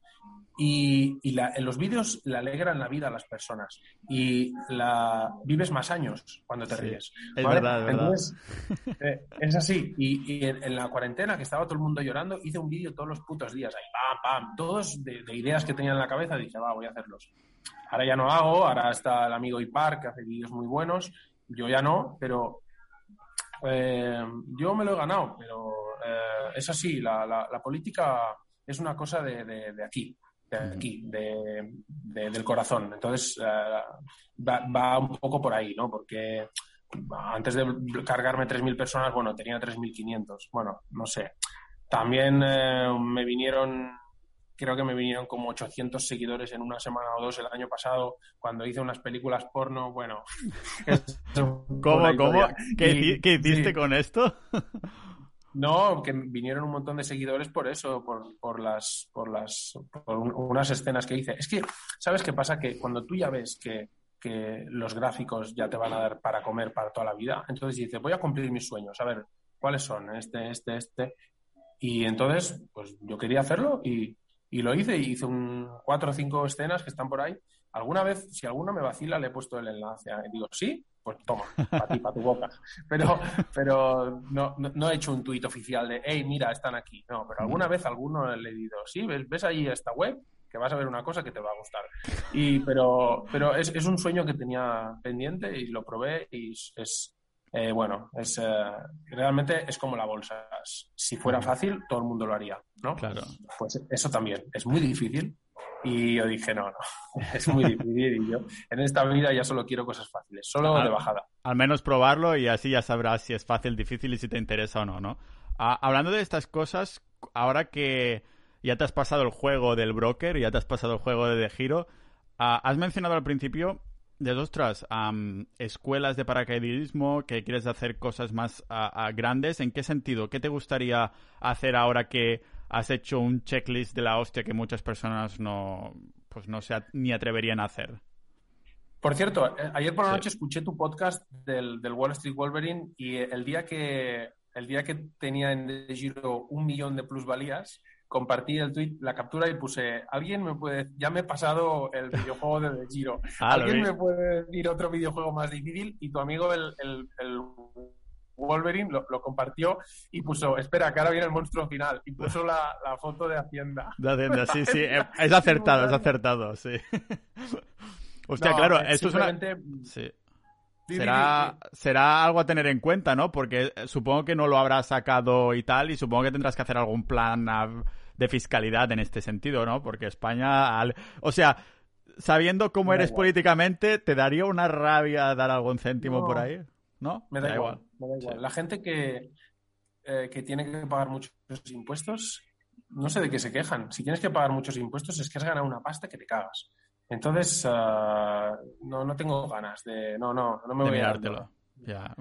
y, en los vídeos le alegran la vida a las personas y la vives más años cuando te ríes. Es verdad, es eh, es así. Y, en, la cuarentena, que estaba todo el mundo llorando, hice un vídeo todos los putos días, ahí, pam, pam, todos de, ideas que tenía en la cabeza, dije, va, voy a hacerlos. Ahora ya no hago, ahora está el amigo Ipar, que hace vídeos muy buenos, yo ya no, pero Eh, yo me lo he ganado, pero eh, es así, la, la, política es una cosa de, de, aquí, de aquí, de, del corazón. Entonces, eh, va, va, un poco por ahí, ¿no? Porque antes de cargarme 3.000 personas, bueno, tenía 3.500. Bueno, no sé. También me vinieron creo que me vinieron como 800 seguidores en una semana o dos el año pasado cuando hice unas películas porno. Bueno, ¿cómo? ¿Cómo? ¿Qué, hiciste con esto? No, que vinieron un montón de seguidores por eso, por, por las, por las, por unas escenas que hice. Es que, ¿sabes qué pasa? Que cuando tú ya ves que, que los gráficos ya te van a dar para comer para toda la vida, entonces dices, voy a cumplir mis sueños, a ver, ¿cuáles son? Este, este, este. Y entonces, pues yo quería hacerlo y, y lo hice, hice un, cuatro o cinco escenas que están por ahí. Alguna vez, si alguno me vacila, le he puesto el enlace. Y digo, sí, pues toma, para ti, para tu boca. Pero, pero no, no, he hecho un tuit oficial de, hey, mira, están aquí. No, pero alguna vez alguno le he dicho, sí, ves, ves ahí esta web, que vas a ver una cosa que te va a gustar. Y, pero pero es, es un sueño que tenía pendiente y lo probé y es, eh, bueno, es, eh, realmente es como la bolsa. Si fuera fácil, todo el mundo lo haría, ¿no? Claro. Pues eso también es muy difícil. Y yo dije, no, no, es muy difícil. Y yo en esta vida ya solo quiero cosas fáciles, solo de bajada. Al menos probarlo y así ya sabrás si es fácil, difícil y si te interesa o no, ¿no? Ah, hablando de estas cosas, ahora que ya te has pasado el juego del broker, ya te has pasado el juego de, de giro, ah, has mencionado al principio de ostras, escuelas de paracaidismo, que quieres hacer cosas más grandes, ¿en qué sentido? ¿Qué te gustaría hacer ahora que has hecho un checklist de la hostia que muchas personas no, pues no se ni atreverían a hacer? Por cierto, eh, ayer por la noche escuché tu podcast del, del, Wall Street Wolverine y el día que el día que tenía en el giro un millón de plusvalías, compartí el tweet, la captura y puse, alguien me puede, ya me he pasado el videojuego de Giro, ah, alguien me puede decir otro videojuego más difícil y tu amigo el, el, Wolverine lo, compartió y puso, espera, que ahora viene el monstruo final y puso la, foto de Hacienda. De Hacienda, sí, sí, es acertado, es acertado, sí. Hostia, claro, esto es una... Sí. Será, será algo a tener en cuenta, ¿no? Porque supongo que no lo habrás sacado y tal, y supongo que tendrás que hacer algún plan de fiscalidad en este sentido, ¿no? Porque España, o sea, sabiendo cómo eres políticamente, ¿te daría una rabia dar algún céntimo por ahí? ¿No? Me da, igual, Me da igual. La gente que, eh, que tiene que pagar muchos impuestos, no sé de qué se quejan. Si tienes que pagar muchos impuestos es que has ganado una pasta que te cagas. Entonces, ah, no, no tengo ganas de... No, no, no me voy a dártelo. Ya,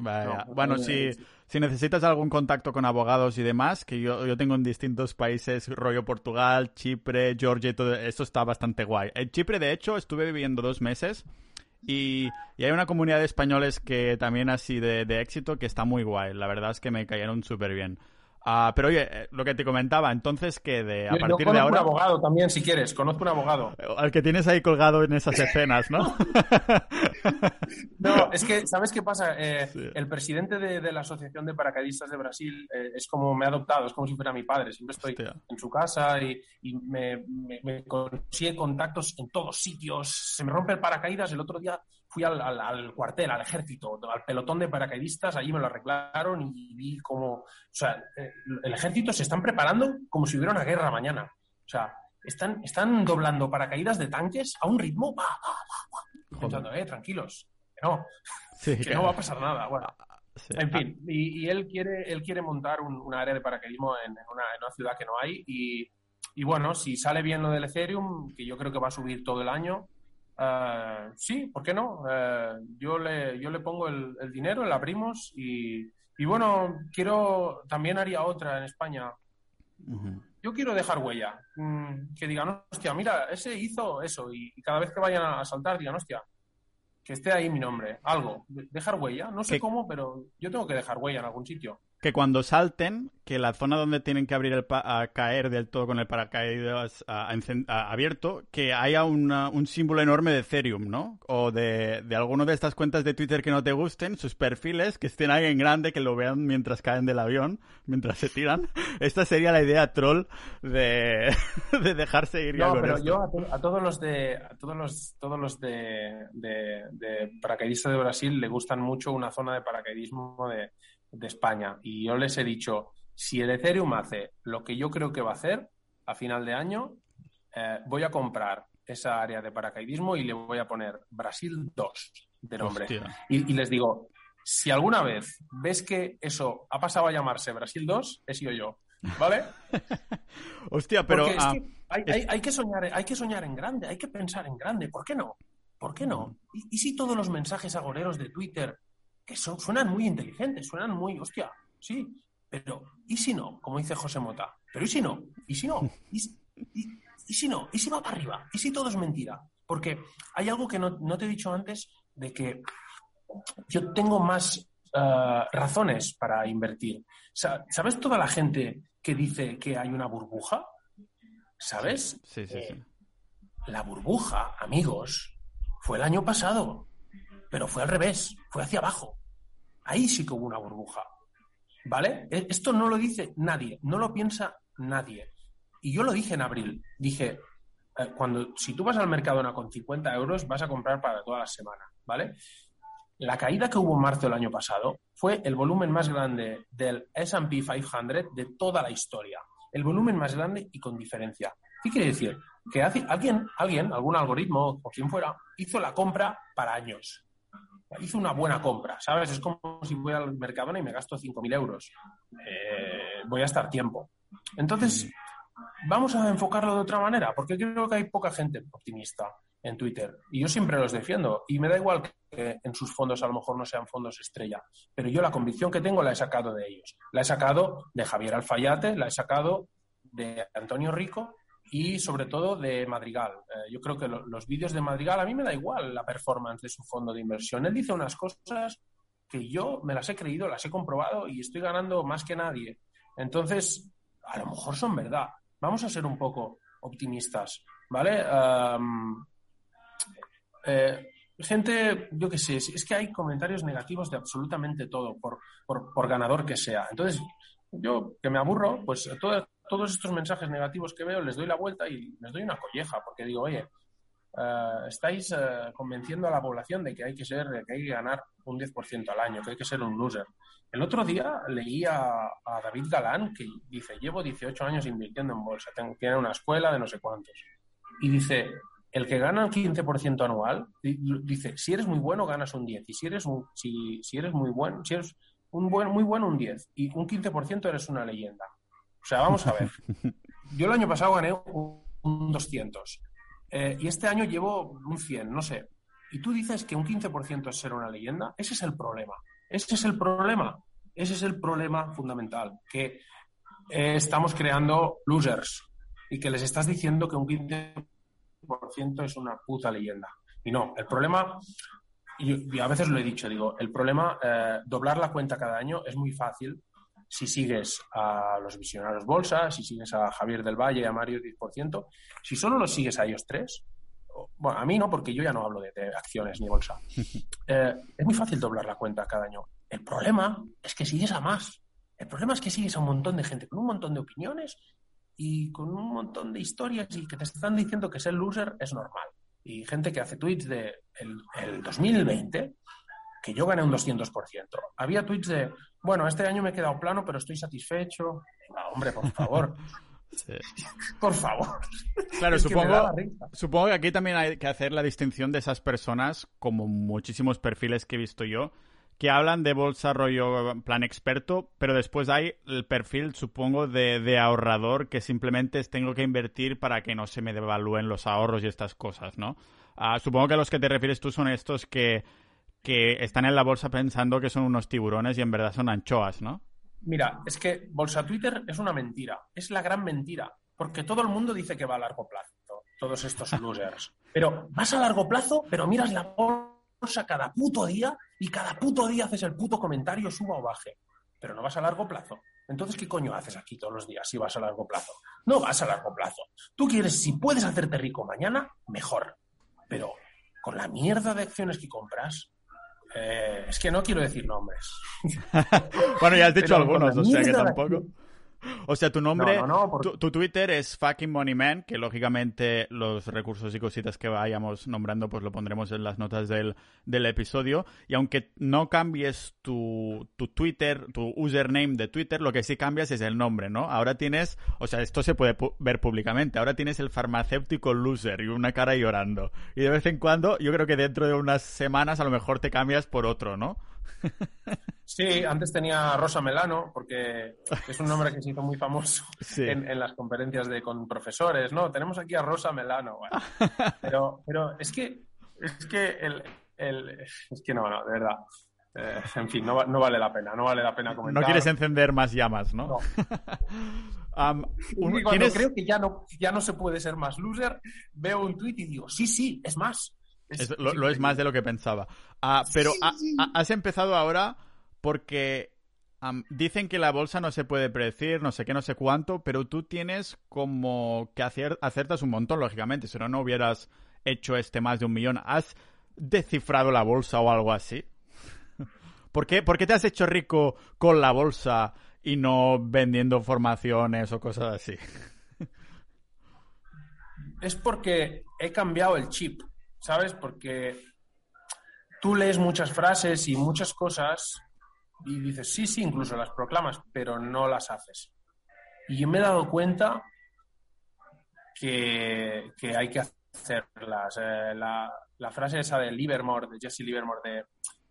bueno, si, si necesitas algún contacto con abogados y demás, que yo, yo tengo en distintos países, rollo Portugal, Chipre, Georgia y todo, esto está bastante guay. En Chipre, de hecho, estuve viviendo dos meses y, y hay una comunidad de españoles que también así de, de éxito que está muy guay. La verdad es que me cayeron súper bien. Ah, pero oye, eh, lo que te comentaba, entonces que de, a partir de ahora. un abogado también, si quieres, conozco un abogado. Al que tienes ahí colgado en esas escenas, ¿no? no, es que, ¿sabes qué pasa? Eh, el presidente de, la Asociación de Paracaidistas de Brasil eh, es como me ha adoptado, es como si fuera mi padre. Siempre estoy en su casa y, me, me, consigue contactos en todos sitios. Se me rompe el paracaídas. El otro día fui al, cuartel, al ejército, al pelotón de paracaidistas, allí me lo arreglaron y vi como, o sea, eh, el ejército se están preparando como si hubiera una guerra mañana. O sea, están, están doblando paracaídas de tanques a un ritmo, pensando, eh, tranquilos, que no, que no va a pasar nada. Bueno, En fin, y, él quiere él quiere montar un, área de paracaidismo en, una, en, una, ciudad que no hay y, y, bueno, si sale bien lo del Ethereum, que yo creo que va a subir todo el año, Uh, sí, ¿por qué no? Uh, yo, le, yo le pongo el, dinero, le abrimos y, y, bueno, quiero, también haría otra en España. Yo quiero dejar huella, mm, que digan, hostia, mira, ese hizo eso y, y, cada vez que vayan a saltar digan, hostia, que esté ahí mi nombre, algo, dejar huella, no sé cómo, pero yo tengo que dejar huella en algún sitio que cuando salten, que la zona donde tienen que abrir el a caer del todo con el paracaídas abierto, que haya un símbolo enorme de Ethereum, ¿no? O de, de alguno de estas cuentas de Twitter que no te gusten, sus perfiles, que estén ahí en grande, que lo vean mientras caen del avión, mientras se tiran. Esta sería la idea troll de, de dejarse ir. No, pero yo a, todos los de a todos los todos los de, de, de paracaidistas de Brasil le gustan mucho una zona de paracaidismo de de España y yo les he dicho, si el Ethereum hace lo que yo creo que va a hacer a final de año, eh, voy a comprar esa área de paracaidismo y le voy a poner Brasil 2 de nombre. Y, les digo, si alguna vez ves que eso ha pasado a llamarse Brasil 2, he sido yo. ¿Vale? Hostia, pero. Ah, hay, que soñar, hay que soñar en grande, hay que pensar en grande. ¿Por qué no? ¿Por qué no? ¿Y, si todos los mensajes agoreros de Twitter, que son, suenan muy inteligentes, suenan muy, hostia, sí, pero ¿y si no? Como dice José Mota. Pero ¿y si no? ¿Y si no? ¿Y, si no? ¿Y si va para arriba? ¿Y si todo es mentira? Porque hay algo que no, te he dicho antes de que yo tengo más eh, razones para invertir. ¿Sabes toda la gente que dice que hay una burbuja? ¿Sabes? Sí, sí, sí. Eh, la burbuja, amigos, fue el año pasado, pero fue al revés, fue hacia abajo. Ahí sí que hubo una burbuja. ¿Vale? E, esto no lo dice nadie, no lo piensa nadie. Y yo lo dije en abril. Dije, eh, cuando, si tú vas al Mercadona con 50 euros, vas a comprar para toda la semana, ¿vale? La caída que hubo en marzo del año pasado fue el volumen más grande del SP 500 de toda la historia. El volumen más grande y con diferencia. ¿Qué quiere decir? Que alguien, alguien, algún algoritmo o quien fuera, hizo la compra para años. Hizo una buena compra, ¿sabes? Es como si voy al Mercadona y me gasto 5.000 euros. Eh, voy a estar tiempo. Entonces, vamos a enfocarlo de otra manera, porque creo que hay poca gente optimista en Twitter. Y yo siempre los defiendo. Y me da igual que en sus fondos a lo mejor no sean fondos estrella. Pero yo la convicción que tengo la he sacado de ellos. La he sacado de Javier Alfayate, la he sacado de Antonio Rico y sobre todo de Madrigal. Eh, yo creo que los vídeos de Madrigal, a mí me da igual la performance de su fondo de inversión. Él dice unas cosas que yo me las he creído, las he comprobado y estoy ganando más que nadie. Entonces, a lo mejor son verdad. Vamos a ser un poco optimistas, ¿vale? Eh, gente, yo qué sé, es que hay comentarios negativos de absolutamente todo, por, por, ganador que sea. Entonces, yo que me aburro, pues todos estos mensajes negativos que veo les doy la vuelta y les doy una colleja, porque digo, oye, eh, estáis eh, convenciendo a la población de que hay que ser, que hay que ganar un 10% al año, que hay que ser un loser. El otro día leí a, David Galán que dice, llevo 18 años invirtiendo en bolsa, tengo, tiene una escuela de no sé cuántos. Y dice, el que gana el 15% anual, dice, si eres muy bueno, ganas un 10. Y si eres, un, si, si eres muy bueno, si eres un buen, muy bueno, un 10. Y un 15% eres una leyenda. O sea, vamos a ver. Yo el año pasado gané un 200. Eh, y este año llevo un 100, no sé. Y tú dices que un 15% es ser una leyenda. Ese es el problema. Ese es el problema. Ese es el problema fundamental. Que eh, estamos creando losers y que les estás diciendo que un 15% es una puta leyenda. Y no, el problema, y, a veces lo he dicho, digo, el problema, eh, doblar la cuenta cada año es muy fácil si sigues a los visionarios bolsa, si sigues a Javier del Valle, y a Mario 10%, si solo los sigues a ellos tres, bueno, a mí no, porque yo ya no hablo de, acciones ni bolsa, eh, es muy fácil doblar la cuenta cada año. El problema es que sigues a más. El problema es que sigues a un montón de gente con un montón de opiniones y con un montón de historias y que te están diciendo que ser loser es normal. Y gente que hace tweets de el 2020 que yo gané un 200%. Había tweets de, bueno, este año me he quedado plano, pero estoy satisfecho. hombre, por favor. Por favor. Claro, supongo, supongo que aquí también hay que hacer la distinción de esas personas, como muchísimos perfiles que he visto yo, que hablan de bolsa rollo plan experto, pero después hay el perfil, supongo, de, ahorrador que simplemente tengo que invertir para que no se me devalúen los ahorros y estas cosas, ¿no? Ah, supongo que a los que te refieres tú son estos que que están en la bolsa pensando que son unos tiburones y en verdad son anchoas, ¿no? Mira, es que Bolsa Twitter es una mentira, es la gran mentira, porque todo el mundo dice que va a largo plazo, todos estos losers. Pero vas a largo plazo, pero miras la bolsa cada puto día y cada puto día haces el puto comentario, suba o baje. Pero no vas a largo plazo. Entonces, ¿qué coño haces aquí todos los días si vas a largo plazo? No vas a largo plazo. Tú quieres, si puedes hacerte rico mañana, mejor. Pero con la mierda de acciones que compras, eh, es que no quiero decir nombres. bueno, ya has dicho algunos, o sea que tampoco. O sea, tu nombre, tu, Twitter es fucking money man, que lógicamente los recursos y cositas que vayamos nombrando pues lo pondremos en las notas del, del episodio. Y aunque no cambies tu, tu, Twitter, tu username de Twitter, lo que sí cambias es el nombre, ¿no? Ahora tienes, o sea, esto se puede ver públicamente, ahora tienes el farmacéutico loser y una cara llorando. Y de vez en cuando, yo creo que dentro de unas semanas a lo mejor te cambias por otro, ¿no? Sí, antes tenía Rosa Melano, porque es un nombre que se hizo muy famoso en, las conferencias de con profesores, ¿no? Tenemos aquí a Rosa Melano, pero, pero es que, es que el, es que no, no, de verdad. Eh, en fin, no, no, vale la pena, no vale la pena comentar. No quieres encender más llamas, ¿no? no. cuando creo que ya no, ya no se puede ser más loser, veo un tweet y digo, sí, sí, es más. Lo, es más de lo que pensaba. Ah, pero has empezado ahora porque dicen que la bolsa no se puede predecir, no sé qué, no sé cuánto, pero tú tienes como que hacer, acertas un montón, lógicamente, si no, no hubieras hecho este más de un millón. ¿Has descifrado la bolsa o algo así? ¿Por qué, ¿Por qué te has hecho rico con la bolsa y no vendiendo formaciones o cosas así? Es porque he cambiado el chip, ¿sabes? Porque tú lees muchas frases y muchas cosas y dices, sí, sí, incluso las proclamas, pero no las haces. Y yo me he dado cuenta que, hay que hacerlas. Eh, la, la, frase esa de Livermore, de Jesse Livermore, de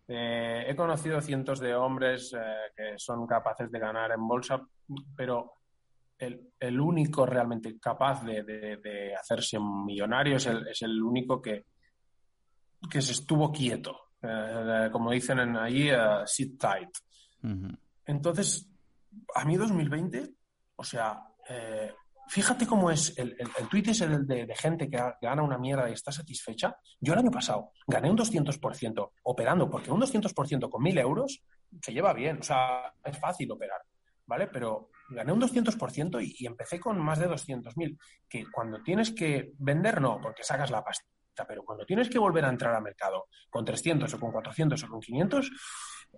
he conocido cientos de hombres eh, que son capaces de ganar en bolsa, pero el, único realmente capaz de, hacerse millonario es el, es el único que, que se estuvo quieto. Eh, como dicen en allí, uh, sit tight. Entonces, a mí 2020, o sea, Fíjate cómo es el, el, el tweet ese de, de, gente que, gana una mierda y está satisfecha. Yo el año pasado gané un 200% operando, porque un 200% con 1.000 euros se lleva bien, o sea, es fácil operar, ¿vale? Pero gané un 200% y, y empecé con más de 200.000, que cuando tienes que vender, no, porque sacas la pasta, pero cuando tienes que volver a entrar al mercado con 300 o con 400 o con 500,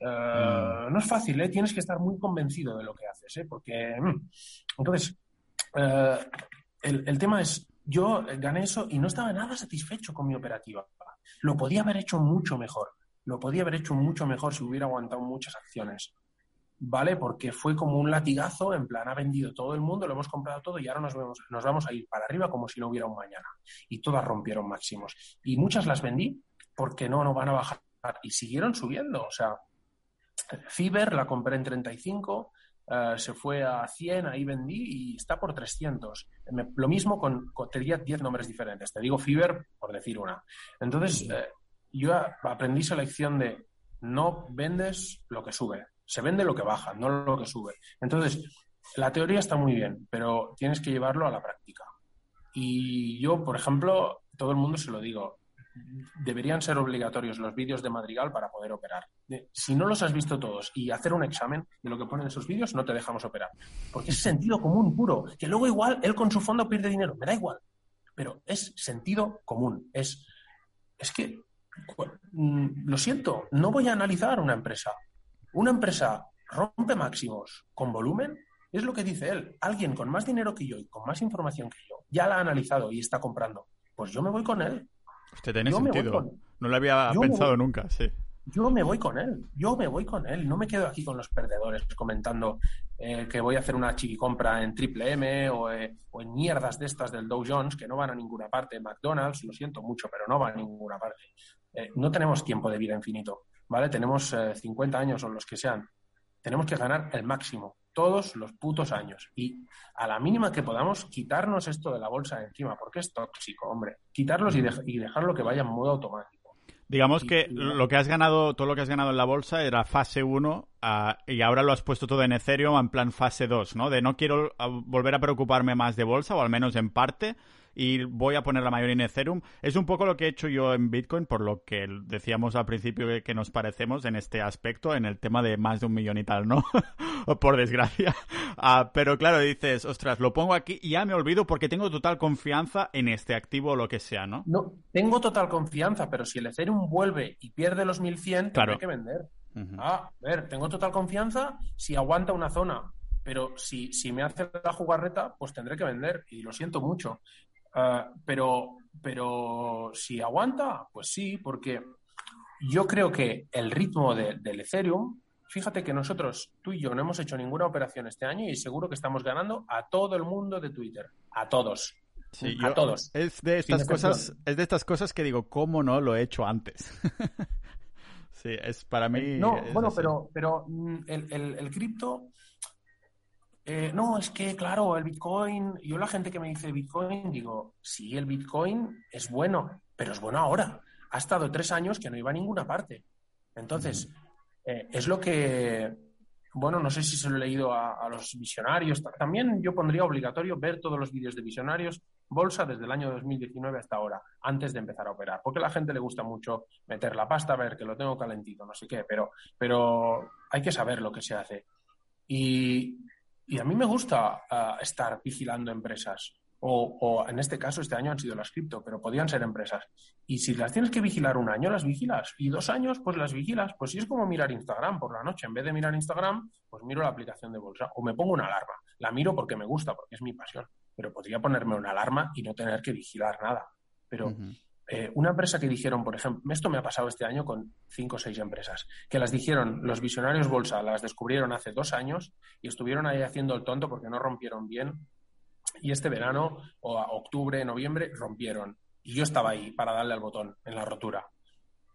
eh, mm. no es fácil, ¿eh? Tienes que estar muy convencido de lo que haces, ¿eh? Porque, mm, entonces, eh, el, tema es, yo gané eso y no estaba nada satisfecho con mi operativa. Lo podía haber hecho mucho mejor. Lo podía haber hecho mucho mejor si hubiera aguantado muchas acciones. ¿Vale? Porque fue como un latigazo, en plan, ha vendido todo el mundo, lo hemos comprado todo y ahora nos, vemos, nos vamos a ir para arriba como si no hubiera un mañana. Y todas rompieron máximos. Y muchas las vendí porque no, no van a bajar. Y siguieron subiendo. O sea, Fiber la compré en 35, eh, se fue a 100, ahí vendí y está por 300. lo mismo con, con, te 10 nombres diferentes. Te digo Fiber por decir una. Entonces, eh, yo aprendí esa lección de no vendes lo que sube, se vende lo que baja, no lo que sube. Entonces, la teoría está muy bien, pero tienes que llevarlo a la práctica. Y yo, por ejemplo, todo el mundo se lo digo, deberían ser obligatorios los vídeos de Madrigal para poder operar. Si no los has visto todos y hacer un examen de lo que ponen esos vídeos, no te dejamos operar. Porque es sentido común puro. Que luego igual él con su fondo pierde dinero, me da igual. Pero es sentido común. Es, es que, mm, lo siento, no voy a analizar una empresa. Una empresa rompe máximos con volumen, es lo que dice él. Alguien con más dinero que yo y con más información que yo ya la ha analizado y está comprando. Pues yo me voy con él Usted tiene sentido. No lo había pensado nunca, sí. Yo me voy con él, yo me voy con él. No me quedo aquí con los perdedores comentando eh, que voy a hacer una chiquicompra en Triple M o, eh, o, en mierdas de estas del Dow Jones que no van a ninguna parte. McDonald's, lo siento mucho, pero no van a ninguna parte. Eh, no tenemos tiempo de vida infinito, ¿vale? Tenemos 50 años o los que sean. Tenemos que ganar el máximo todos los putos años. Y a la mínima que podamos, quitarnos esto de la bolsa de encima, porque es tóxico, hombre. Quitarlos y, y dejarlo que vaya en modo automático. Digamos que lo que has ganado, todo lo que has ganado en la bolsa era fase 1 ah, y ahora lo has puesto todo en Ethereum en plan fase 2, ¿no? De no quiero ah, volver a preocuparme más de bolsa, o al menos en parte, y voy a poner la mayoría en Ethereum. Es un poco lo que he hecho yo en Bitcoin, por lo que decíamos al principio que, nos parecemos en este aspecto, en el tema de más de un millón y tal, ¿no? por desgracia. Ah, pero claro, dices, ostras, lo pongo aquí y ya me olvido porque tengo total confianza en este activo o lo que sea, ¿no? No, tengo total confianza, pero si el Ethereum vuelve y pierde los 1100, claro. hay que vender. Ah, a ver, tengo total confianza si aguanta una zona pero si, si me hace la jugarreta, pues tendré que vender y lo siento mucho. Ah, pero, pero si aguanta, pues sí, porque yo creo que el ritmo del Ethereum, fíjate que nosotros, tú y yo, no hemos hecho ninguna operación este año y seguro que estamos ganando a todo el mundo de Twitter, a todos. a todos. Es de estas cosas, es de estas cosas que digo, ¿cómo no lo he hecho antes? sí, es para mí. No, bueno, pero, pero mm, el, el, el cripto eh, no, es que, claro, el Bitcoin, yo la gente que me dice Bitcoin, digo, sí, el Bitcoin es bueno, pero es bueno ahora. Ha estado tres años que no iba a ninguna parte. Entonces, eh, es lo que, bueno, no sé si se lo he leído a, los visionarios. También yo pondría obligatorio ver todos los vídeos de visionarios, bolsa desde el año 2019 hasta ahora, antes de empezar a operar. Porque a la gente le gusta mucho meter la pasta, ver que lo tengo calentito, no sé qué, pero, pero hay que saber lo que se hace. Y y a mí me gusta ah, estar vigilando empresas. O, en este caso, este año han sido las cripto, pero podían ser empresas. Y si las tienes que vigilar un año, las vigilas. Y dos años, pues las vigilas. Pues si es como mirar Instagram por la noche. En vez de mirar Instagram, pues miro la aplicación de bolsa. O me pongo una alarma. La miro porque me gusta, porque es mi pasión. Pero podría ponerme una alarma y no tener que vigilar nada. Pero eh, una empresa que dijeron, por ejemplo, esto me ha pasado este año con cinco o seis empresas, que las dijeron los visionarios bolsa, las descubrieron hace dos años y estuvieron ahí haciendo el tonto porque no rompieron bien. Y este verano, o a octubre, noviembre, rompieron. Y yo estaba ahí para darle al botón en la rotura.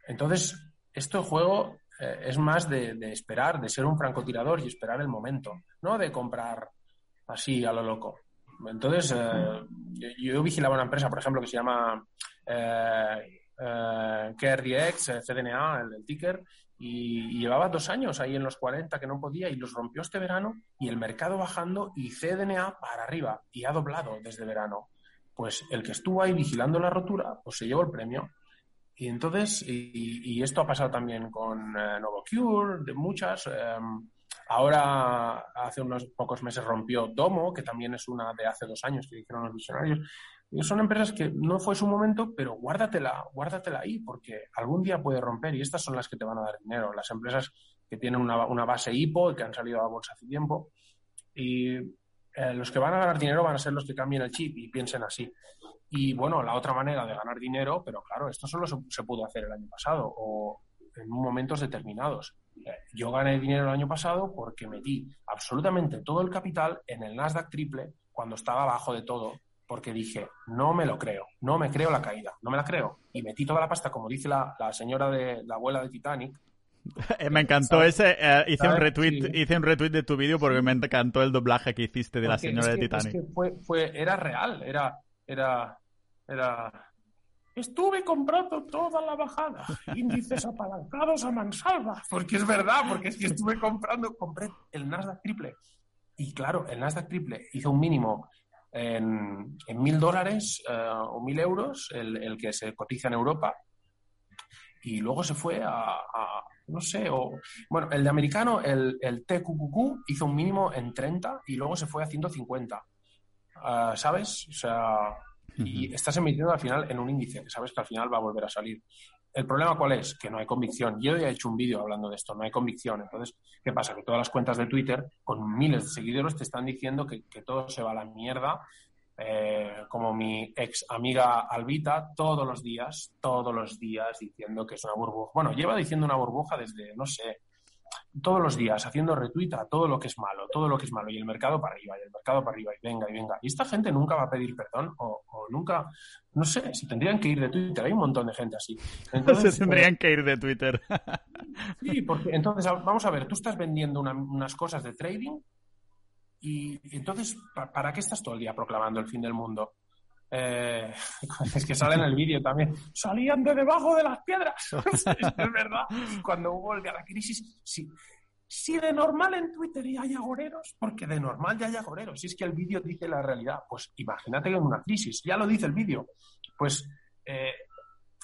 Entonces, este juego eh, es más de, esperar, de ser un francotirador y esperar el momento, no de comprar así a lo loco. Entonces, eh, yo, vigilaba una empresa, por ejemplo, que se llama eh, eh, KRX, eh, CDNA, el, ticker, y, llevaba dos años ahí en los 40 que no podía y los rompió este verano y el mercado bajando y CDNA para arriba y ha doblado desde verano. Pues el que estuvo ahí vigilando la rotura, pues se llevó el premio. Y entonces, y, esto ha pasado también con eh, Novocure, de muchas. Em, ahora, hace unos pocos meses rompió Domo, que también es una de hace dos años que dijeron los visionarios son empresas que no fue su momento, pero guárdatela, guárdatela ahí, porque algún día puede romper y estas son las que te van a dar dinero. Las empresas que tienen una, base IPO y que han salido a la bolsa hace tiempo. Y eh, los que van a ganar dinero van a ser los que cambien el chip y piensen así. Y bueno, la otra manera de ganar dinero, pero claro, esto solo se, pudo hacer el año pasado o en momentos determinados. Yo gané dinero el año pasado porque metí absolutamente todo el capital en el Nasdaq triple cuando estaba abajo de todo porque dije, no me lo creo, no me creo la caída, no me la creo. Y metí toda la pasta, como dice la, señora de la abuela de Titanic. Me encantó ese, eh, hice, un retweet, hice un retweet de tu vídeo porque me encantó el doblaje que hiciste de la señora de Titanic. fue, fue, era real, era, era, era... Estuve comprando toda la bajada, índices apalancados a mansalva, porque es verdad, porque es que estuve comprando, compré el Nasdaq triple. Y claro, el Nasdaq triple hizo un mínimo en mil dólares eh, o mil euros, el, que se cotiza en Europa, y luego se fue a, no sé, o, bueno, el de americano, el, el TQQQ, hizo un mínimo en 30 y luego se fue a 150. Ah, ¿Sabes? O sea, y estás emitiendo al final en un índice, que sabes que al final va a volver a salir. ¿El problema cuál es? Que no hay convicción. Yo ya he hecho un vídeo hablando de esto, no hay convicción. Entonces, ¿qué pasa? Que todas las cuentas de Twitter, con miles de seguidores, te están diciendo que, todo se va a la mierda. Eh, como mi ex amiga Albita, todos los días, todos los días diciendo que es una burbuja. Bueno, lleva diciendo una burbuja desde, no sé, todos los días haciendo retweet a todo lo que es malo, todo lo que es malo, y el mercado para arriba, y el mercado para arriba, y venga, y venga. Y esta gente nunca va a pedir perdón, o, nunca, no sé, si tendrían que ir de Twitter, hay un montón de gente así. Entonces, tendrían que ir de Twitter. sí, porque entonces, vamos a ver, tú estás vendiendo unas cosas de trading, y, entonces, ¿para qué estás todo el día proclamando el fin del mundo? Eh, es que sale en el vídeo también, salían de debajo de las piedras. es verdad. Cuando hubo el la crisis, sí. Si de normal en Twitter ya hay agoreros, porque de normal ya hay agoreros. Si es que el vídeo dice la realidad, pues imagínate que en una crisis, ya lo dice el vídeo. Pues eh,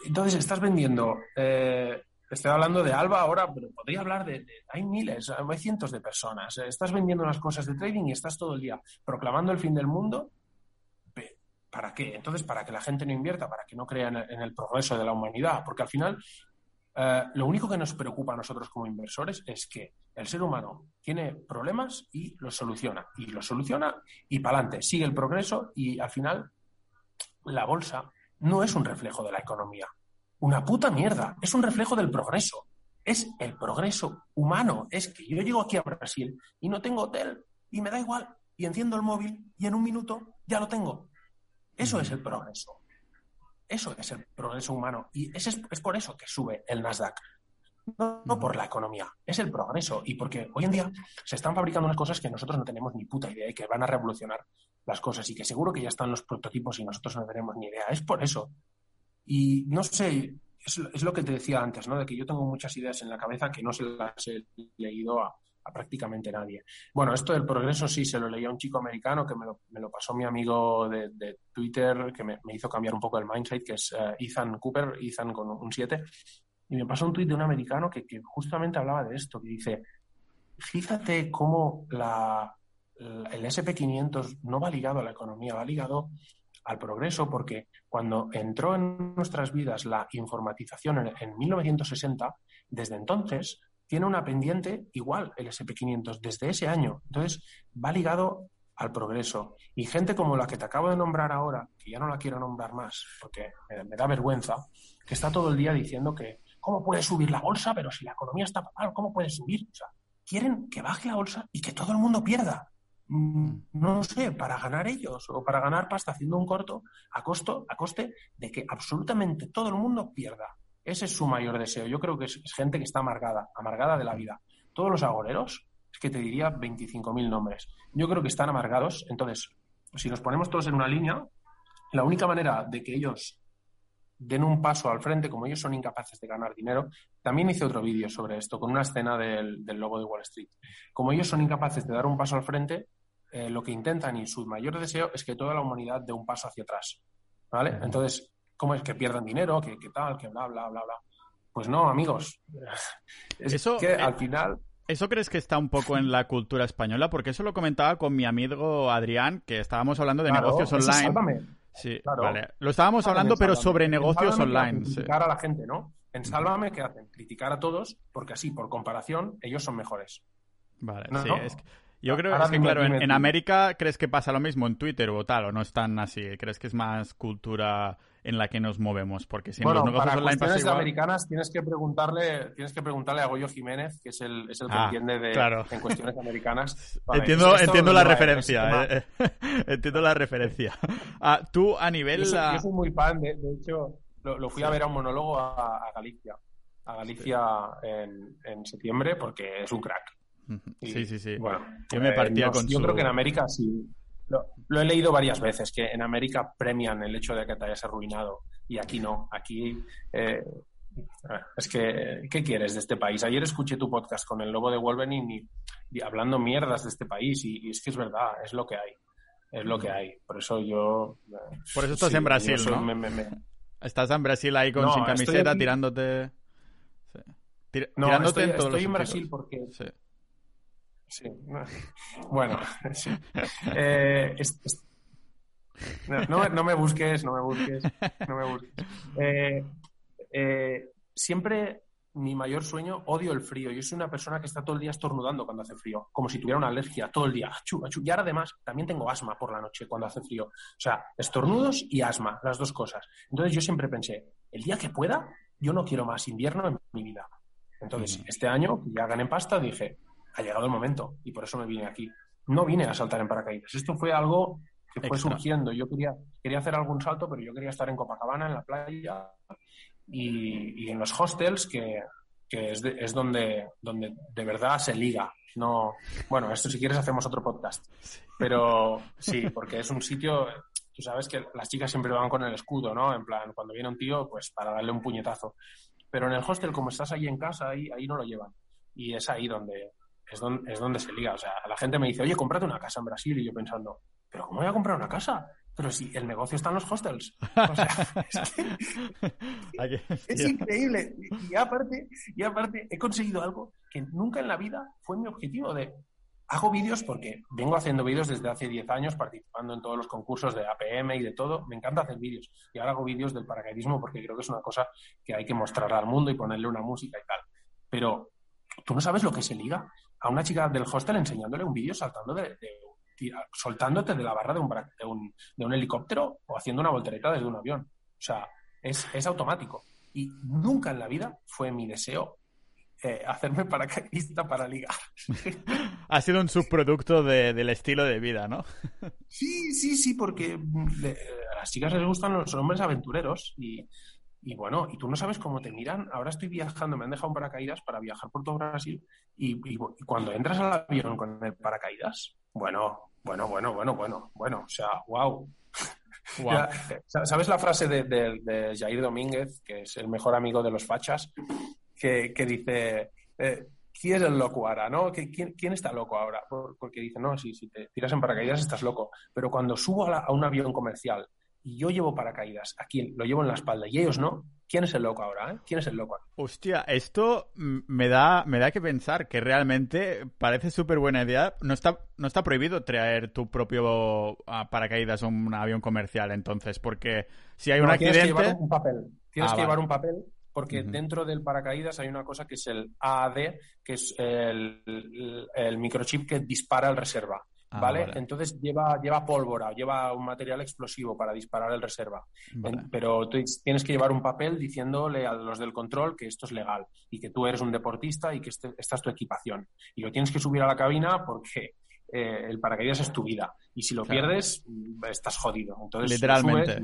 entonces estás vendiendo. Eh, estoy hablando de Alba ahora, pero podría hablar de, de, Hay miles, hay cientos de personas. Estás vendiendo unas cosas de trading y estás todo el día proclamando el fin del mundo ¿Para qué? Entonces, para que la gente no invierta, para que no crea en el, progreso de la humanidad, porque al final Eh, lo único que nos preocupa a nosotros como inversores es que el ser humano tiene problemas y los soluciona. Y los soluciona y para adelante. Sigue el progreso y al final la bolsa no es un reflejo de la economía. Una puta mierda. Es un reflejo del progreso. Es el progreso humano. Es que yo llego aquí a Brasil y no tengo hotel y me da igual. Y enciendo el móvil y en un minuto ya lo tengo. Eso es el progreso. Eso es el progreso humano. Y es, es por eso que sube el Nasdaq. No, por la economía, es el progreso. Y porque hoy en día se están fabricando unas cosas que nosotros no tenemos ni puta idea y que van a revolucionar las cosas y que seguro que ya están los prototipos y nosotros no tenemos ni idea. Es por eso. Y no sé, es, lo que te decía antes, ¿no? De que yo tengo muchas ideas en la cabeza que no se las he leído a, prácticamente nadie. Bueno, esto del progreso sí se lo leía a un chico americano que me lo, pasó mi amigo de, Twitter, que me, hizo cambiar un poco el mindset, que es eh, Ethan Cooper, Ethan con un 7. Y me pasó un tuit de un americano que, justamente hablaba de esto, que dice, fíjate cómo la, el SP500 no va ligado a la economía, va ligado al progreso, porque cuando entró en nuestras vidas la informatización en 1960, desde entonces tiene una pendiente igual el SP500 desde ese año. Entonces, va ligado al progreso. Y gente como la que te acabo de nombrar ahora, que ya no la quiero nombrar más porque me da vergüenza, que está todo el día diciendo que ¿Cómo puede subir la bolsa? Pero si la economía está mal, ¿cómo puede subir? O sea, quieren que baje la bolsa y que todo el mundo pierda. Mm, no sé, para ganar ellos o para ganar pasta haciendo un corto a costo, a coste de que absolutamente todo el mundo pierda. Ese es su mayor deseo. Yo creo que es, gente que está amargada, amargada de la vida. Todos los agoreros, es que te diría 25.000 nombres. Yo creo que están amargados. Entonces, si nos ponemos todos en una línea, la única manera de que ellos den un paso al frente, como ellos son incapaces de ganar dinero. También hice otro vídeo sobre esto, con una escena del, logo de Wall Street. Como ellos son incapaces de dar un paso al frente, eh, lo que intentan y su mayor deseo es que toda la humanidad dé un paso hacia atrás. ¿Vale? Entonces, ¿cómo es que pierdan dinero? ¿Qué, tal? ¿Qué bla, bla, bla, bla? Pues no, amigos. Es eso, que al final. ¿Eso crees que está un poco en la cultura española? Porque eso lo comentaba con mi amigo Adrián, que estábamos hablando de negocios online. Sí, vale. Lo estábamos hablando, pero sobre negocios online. Criticar a la gente, ¿no? En Sálvame, ¿qué hacen? Criticar a todos, porque así, por comparación, ellos son mejores. Vale, sí, es yo creo que, claro, en, América, ¿crees que pasa lo mismo en Twitter o tal? ¿O no es tan así? ¿Crees que es más cultura en la que nos movemos? Porque si bueno, para cuestiones americanas tienes que preguntarle tienes que preguntarle a Goyo Jiménez, que es el, es el que ah, entiende de, en cuestiones americanas. entiendo entiendo la referencia. Eh, entiendo la referencia. Ah, tú a nivel... Yo soy, muy fan, de, hecho, lo, fui a ver a un monólogo a, Galicia. A Galicia en, en septiembre porque es un crack. Sí, sí, sí. Bueno, yo me partía eh, con Yo creo que en América sí. Lo, he leído varias veces, que en América premian el hecho de que te hayas arruinado y aquí no. Aquí eh, es que, ¿qué quieres de este país? Ayer escuché tu podcast con el lobo de Wolverine y, hablando mierdas de este país y, es que es verdad, es lo que hay. Es lo que hay. Por eso yo... Eh, Por eso estás en Brasil, ¿no? Estás en Brasil ahí con sin camiseta tirándote... no, tirándote estoy, en, estoy en Brasil porque... Sí. Bueno, sí. Eh, no, me busques, no me busques, no me busques. Eh, eh, siempre mi mayor sueño, odio el frío. Yo soy una persona que está todo el día estornudando cuando hace frío, como si tuviera una alergia todo el día. Y ahora además también tengo asma por la noche cuando hace frío. O sea, estornudos y asma, las dos cosas. Entonces yo siempre pensé, el día que pueda, yo no quiero más invierno en mi vida. Entonces, este año, que ya gané pasta, dije, ha llegado el momento y por eso me vine aquí. No vine a saltar en paracaídas. Esto fue algo que fue surgiendo. Yo quería, quería hacer algún salto, pero yo quería estar en Copacabana, en la playa y, en los hostels, que, es, es, donde, donde de verdad se liga. No, bueno, esto si quieres hacemos otro podcast. Pero sí, porque es un sitio, tú sabes que las chicas siempre van con el escudo, ¿no? En plan, cuando viene un tío, pues para darle un puñetazo. Pero en el hostel, como estás ahí en casa, ahí, ahí no lo llevan. Y es ahí donde, es donde, es donde se liga. O sea, la gente me dice, oye, cómprate una casa en Brasil. Y yo pensando, ¿pero cómo voy a comprar una casa? Pero si el negocio está en los hostels. O sea, es, increíble. Y aparte, y aparte, he conseguido algo que nunca en la vida fue mi objetivo de hago vídeos porque vengo haciendo vídeos desde hace 10 años, participando en todos los concursos de APM y de todo. Me encanta hacer vídeos. Y ahora hago vídeos del paracaidismo porque creo que es una cosa que hay que mostrar al mundo y ponerle una música y tal. Pero tú no sabes lo que se liga a una chica del hostel enseñándole un vídeo saltando de, soltándote de la barra de un, de, un, helicóptero o haciendo una voltereta desde un avión. O sea, es, es automático. Y nunca en la vida fue mi deseo eh, hacerme paracaidista para ligar. ha sido un subproducto del estilo de vida, ¿no? sí, sí, sí, porque mm, a las chicas les gustan los hombres aventureros y, bueno, y tú no sabes cómo te miran. Ahora estoy viajando, me han dejado un paracaídas para viajar por todo Brasil y, cuando entras al avión con el paracaídas, bueno, bueno, bueno, bueno, bueno, bueno, o sea, wow. ¿Sabes la frase de, de, Jair Domínguez, que es el mejor amigo de los fachas? que, dice, eh, ¿quién es el loco ahora? ¿no? ¿Quién, ¿Quién está loco ahora? Porque dice, no, si, si te tiras en paracaídas estás loco. Pero cuando subo a, un avión comercial y yo llevo paracaídas, ¿a quién? Lo llevo en la espalda y ellos no. ¿Quién es el loco ahora? Eh? ¿Quién es el loco? Hostia, esto me da, me da que pensar que realmente parece súper buena idea. No está, no está prohibido traer tu propio ah, paracaídas a un avión comercial, entonces, porque si hay un accidente. Tienes que llevar un papel. Tienes ah, que llevar un papel porque dentro del paracaídas hay una cosa que es el AAD, que es el, microchip que dispara el reserva. Ah, ¿vale? Entonces lleva, lleva pólvora, lleva un material explosivo para disparar el reserva. pero tú tienes que llevar un papel diciéndole a los del control que esto es legal y que tú eres un deportista y que este, esta es tu equipación. Y lo tienes que subir a la cabina porque eh, el paracaídas es tu vida. Y si lo pierdes, estás jodido. Entonces, Literalmente.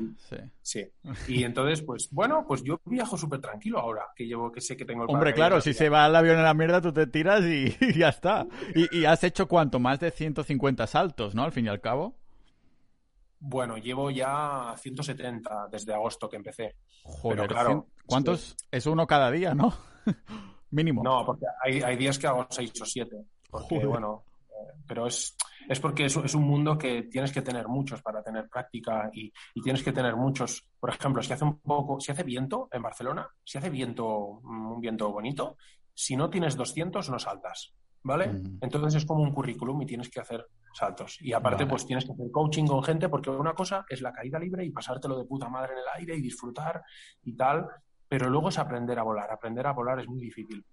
sí. Y entonces, pues bueno, pues yo viajo súper tranquilo ahora, que llevo, que sé que tengo el Hombre, claro, si se va el avión en la mierda, tú te tiras y, ya está. Y, has hecho cuánto? Más de 150 saltos, ¿no? Al fin y al cabo. Bueno, llevo ya 170 desde agosto que empecé. Joder, claro. ¿Cuántos? Es uno cada día, ¿no? Mínimo. No, porque hay, hay días que hago 6 o 7. Porque, bueno, pero es, es porque es, es, un mundo que tienes que tener muchos para tener práctica y, tienes que tener muchos. Por ejemplo, si hace un poco, si hace viento en Barcelona, si hace viento, un viento bonito, si no tienes 200 no saltas, ¿vale? Entonces es como un currículum y tienes que hacer saltos. Y aparte, pues tienes que hacer coaching con gente porque una cosa es la caída libre y pasártelo de puta madre en el aire y disfrutar y tal, pero luego es aprender a volar. Aprender a volar es muy difícil.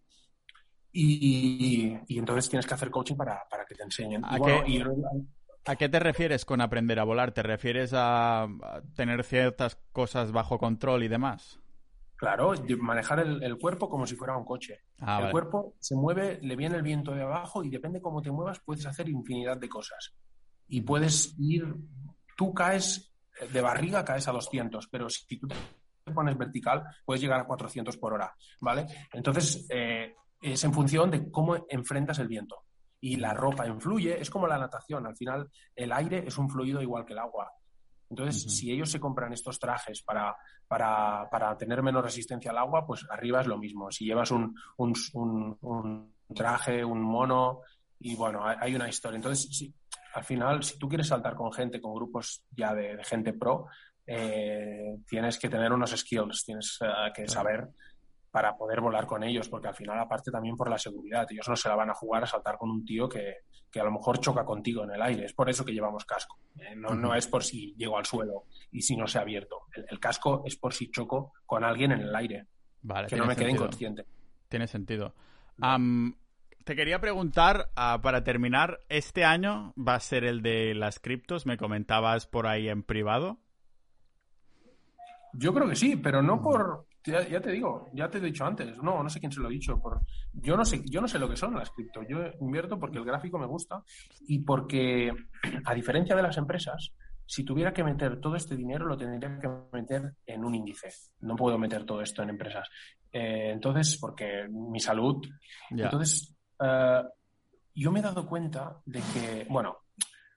Y, entonces tienes que hacer coaching para, que te enseñen. ¿A, qué, te refieres con aprender a volar? ¿Te refieres a, tener ciertas cosas bajo control y demás? Claro, manejar el, cuerpo como si fuera un coche. Ah, el cuerpo se mueve, le viene el viento de abajo y depende cómo te muevas puedes hacer infinidad de cosas. Y puedes ir, tú caes de barriga, caes a 200, pero si tú te pones vertical puedes llegar a 400 por hora, ¿vale? Entonces, eh, es en función de cómo enfrentas el viento. Y la ropa influye, es como la natación, al final el aire es un fluido igual que el agua. Entonces, si ellos se compran estos trajes para, para, tener menos resistencia al agua, pues arriba es lo mismo. Si llevas un, un, traje, un mono, y bueno, hay una historia. Entonces, si, al final, si tú quieres saltar con gente, con grupos ya de, gente pro, eh, tienes que tener unos skills, tienes eh, que saber para poder volar con ellos, porque al final, aparte también por la seguridad, ellos no se la van a jugar a saltar con un tío que, a lo mejor choca contigo en el aire. Es por eso que llevamos casco. ¿eh? no, no, es por si llego al suelo y si no se ha abierto. El, casco es por si choco con alguien en el aire. Vale, que no me quede inconsciente. Tiene sentido. te quería preguntar, ah, para terminar, ¿este año va a ser el de las criptos? Me comentabas por ahí en privado. Yo creo que sí, pero no por, ya, te digo, ya te he dicho antes, no, no sé quién se lo ha dicho. Por, yo, no sé, yo no sé lo que son las cripto. Yo invierto porque el gráfico me gusta y porque, a diferencia de las empresas, si tuviera que meter todo este dinero, lo tendría que meter en un índice. No puedo meter todo esto en empresas. Eh, entonces, porque mi salud. Entonces, eh, yo me he dado cuenta de que, bueno,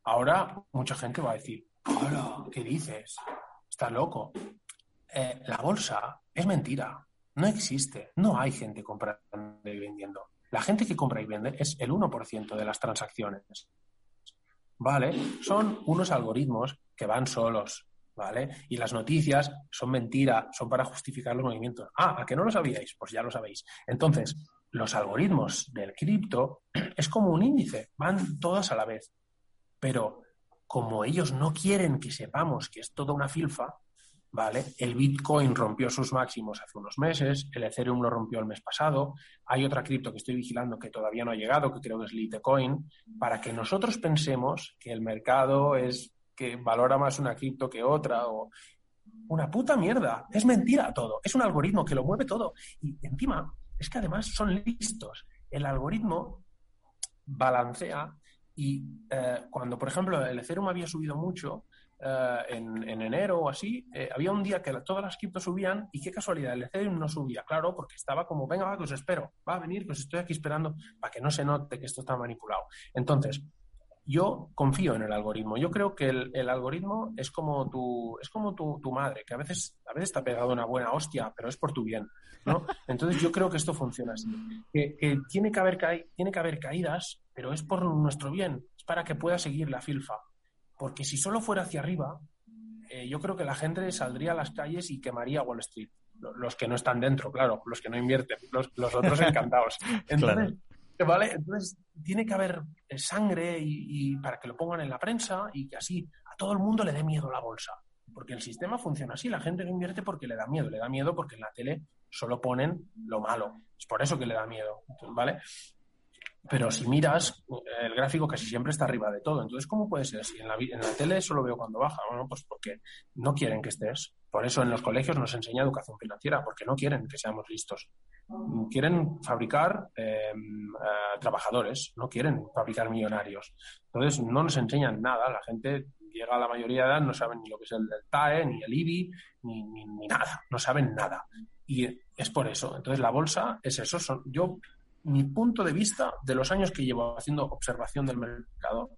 ahora mucha gente va a decir, hola, ¿qué dices? Estás loco. Eh, la bolsa es mentira. No existe. No hay gente comprando y vendiendo. La gente que compra y vende es el 1% de las transacciones. ¿Vale? Son unos algoritmos que van solos. ¿Vale? Y las noticias son mentira, son para justificar los movimientos. Ah, ¿a que no lo sabíais? Pues ya lo sabéis. Entonces, los algoritmos del cripto es como un índice, van todas a la vez. Pero como ellos no quieren que sepamos que es toda una filfa, ¿vale? El Bitcoin rompió sus máximos hace unos meses, el Ethereum lo rompió el mes pasado, hay otra cripto que estoy vigilando que todavía no ha llegado, que creo que es Litecoin, para que nosotros pensemos que el mercado es que valora más una cripto que otra o una puta mierda. Es mentira todo. Es un algoritmo que lo mueve todo. Y encima, es que además son listos. El algoritmo balancea y eh, cuando, por ejemplo, el Ethereum había subido mucho eh, en, enero o así, eh, había un día que todas las criptos subían y qué casualidad, el Ethereum no subía, claro, porque estaba como, venga, va, que os espero, va a venir, que os estoy aquí esperando para que no se note que esto está manipulado. Entonces, yo confío en el algoritmo. Yo creo que el, algoritmo es como tu, es como tu, madre, que a veces, a veces te ha pegado una buena hostia, pero es por tu bien. ¿no? Entonces yo creo que esto funciona así. Que, tiene, que haber tiene que haber caídas, pero es por nuestro bien, es para que pueda seguir la filfa. Porque si solo fuera hacia arriba, eh, yo creo que la gente saldría a las calles y quemaría Wall Street. Los que no están dentro, claro, los que no invierten, los, otros encantados. Entonces, ¿Vale? Entonces, tiene que haber eh, sangre y, para que lo pongan en la prensa y que así a todo el mundo le dé miedo la bolsa. Porque el sistema funciona así, la gente no invierte porque le da miedo, le da miedo porque en la tele solo ponen lo malo. Es por eso que le da miedo, ¿vale? Pero si miras, el gráfico casi siempre está arriba de todo. Entonces, ¿cómo puede ser así? En la, en tele solo veo cuando baja. Bueno, pues porque no quieren que estés. Por eso en los colegios nos enseña educación financiera, porque no quieren que seamos listos quieren fabricar em, trabajadores, no quieren fabricar millonarios. Entonces, no nos enseñan nada. La gente llega a la mayoría de edad, no saben ni lo que es el, TAE, ni el IBI, ni, ni, nada. No saben nada. Y es por eso. Entonces, la bolsa es eso. Son, yo, mi punto de vista de los años que llevo haciendo observación del mercado,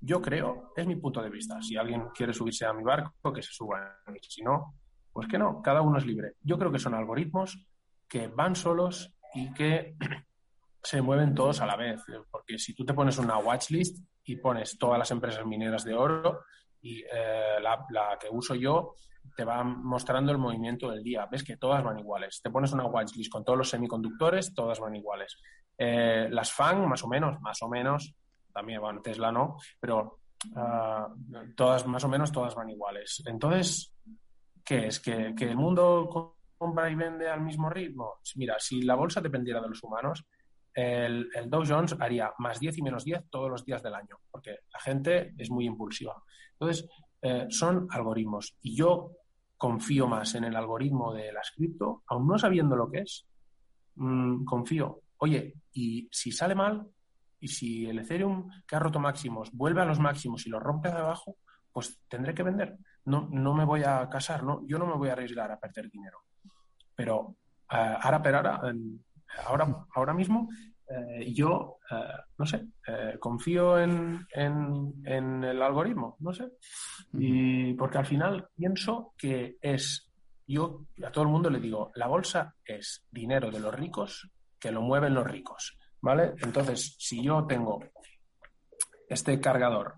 yo creo, es mi punto de vista. Si alguien quiere subirse a mi barco, que se suba. Si no, pues que no, cada uno es libre. Yo creo que son algoritmos que van solos y que se mueven todos a la vez. Porque si tú te pones una watchlist y pones todas las empresas mineras de oro y eh, la, que uso yo te va mostrando el movimiento del día. Ves que todas van iguales. Te pones una watchlist con todos los semiconductores, todas van iguales. Eh, las FAN, más o menos, más o menos, también, bueno, Tesla no, pero ah, todas, más o menos, todas van iguales. Entonces, ¿qué es? ¿Que, que el mundo compra y vende al mismo ritmo? Mira, si la bolsa dependiera de los humanos, el, Dow Jones haría más 10 y menos 10 todos los días del año, porque la gente es muy impulsiva. Entonces, eh, son algoritmos. Y yo confío más en el algoritmo de la cripto, aún no sabiendo lo que es, mm, confío. Oye, y si sale mal, y si el Ethereum que ha roto máximos vuelve a los máximos y los rompe de abajo, pues tendré que vender. No, no me voy a casar, ¿no? Yo no me voy a arriesgar a perder dinero. Pero eh, ahora, pero ahora, ahora, ahora mismo, eh, yo, eh, no sé, confío en, en, el algoritmo, no sé. Y porque al final pienso que es, yo a todo el mundo le digo, la bolsa es dinero de los ricos que lo mueven los ricos, ¿vale? Entonces, si yo tengo este cargador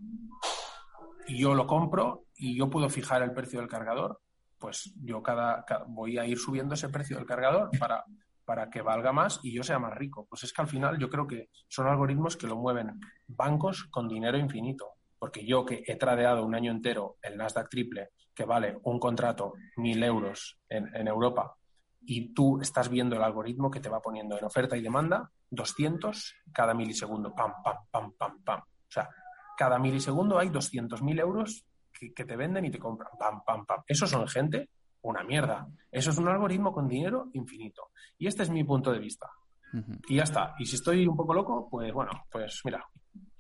y yo lo compro y yo puedo fijar el precio del cargador, pues yo cada, voy a ir subiendo ese precio del cargador para, para que valga más y yo sea más rico. Pues es que al final yo creo que son algoritmos que lo mueven bancos con dinero infinito. Porque yo que he tradeado un año entero el Nasdaq triple, que vale un contrato mil euros en, Europa, y tú estás viendo el algoritmo que te va poniendo en oferta y demanda 200 cada milisegundo, pam, pam, pam, pam, pam. O sea, cada milisegundo hay 200.000 euros que, te venden y te compran. Pam, pam, pam. Eso son gente, una mierda. Eso es un algoritmo con dinero infinito. Y este es mi punto de vista. Y ya está. Y si estoy un poco loco, pues bueno, pues mira.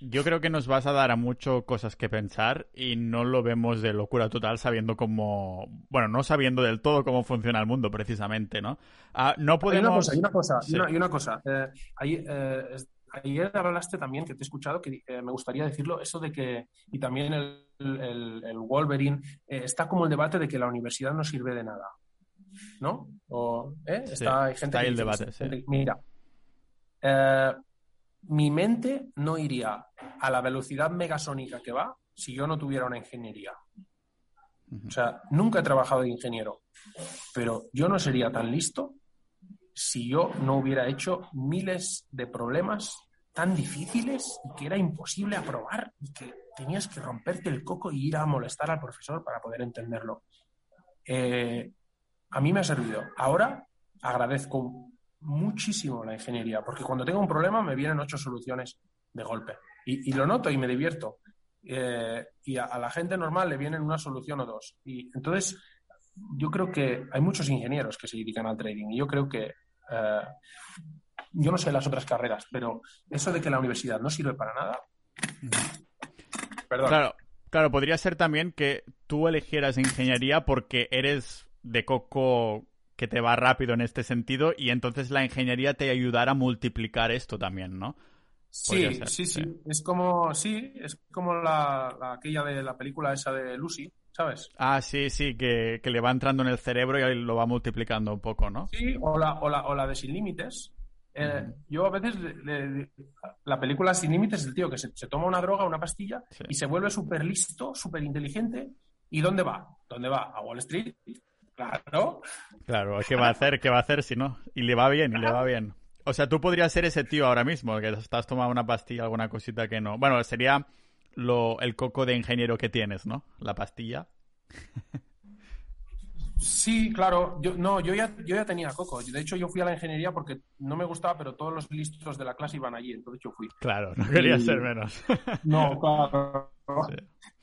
Yo creo que nos vas a dar a mucho cosas que pensar y no lo vemos de locura total sabiendo cómo, bueno, no sabiendo del todo cómo funciona el mundo precisamente, ¿no? Ah, no podemos... Hay una cosa, hay una cosa, una, cosa. Eh, eh, ayer hablaste también, que te he escuchado, que eh, me gustaría decirlo, eso de que, y también el, el, Wolverine, eh, está como el debate de que la universidad no sirve de nada. ¿No? O, ¿eh? está, hay gente que el debate, Mira, mi mente no iría a la velocidad megasónica que va si yo no tuviera una ingeniería. O sea, nunca he trabajado de ingeniero, pero yo no sería tan listo si yo no hubiera hecho miles de problemas tan difíciles y que era imposible aprobar y que tenías que romperte el coco y ir a molestar al profesor para poder entenderlo. Eh, a mí me ha servido. Ahora agradezco muchísimo la ingeniería, porque cuando tengo un problema me vienen ocho soluciones de golpe. Y, lo noto y me divierto. Eh, y a, la gente normal le vienen una solución o dos. Y entonces, yo creo que hay muchos ingenieros que se dedican al trading y yo creo que eh, yo no sé las otras carreras, pero eso de que la universidad no sirve para nada. Perdón. Claro, claro, podría ser también que tú eligieras ingeniería porque eres de coco que te va rápido en este sentido y entonces la ingeniería te ayudará a multiplicar esto también, ¿no? Sí, sí, sí, Es como, sí, es como la, aquella de la película esa de Lucy, ¿sabes? Ah, sí, sí, que, le va entrando en el cerebro y lo va multiplicando un poco, ¿no? Sí, o la, o la, o la de Sin Límites. Eh, yo a veces, la película Sin Límites es el tío que se, toma una droga, una pastilla y se vuelve súper listo, súper inteligente. ¿Y dónde va? ¿Dónde va? A Wall Street. Claro. Claro, ¿qué va a hacer? ¿Qué va a hacer si no? Y le va bien, y le va bien. O sea, tú podrías ser ese tío ahora mismo, que estás tomando una pastilla, alguna cosita que no. Bueno, sería lo, el coco de ingeniero que tienes, ¿no? La pastilla. Sí, claro. Yo, no, yo ya, yo ya tenía coco. De hecho, yo fui a la ingeniería porque no me gustaba, pero todos los listos de la clase iban allí, entonces yo fui. Claro, no quería ser menos. No, claro.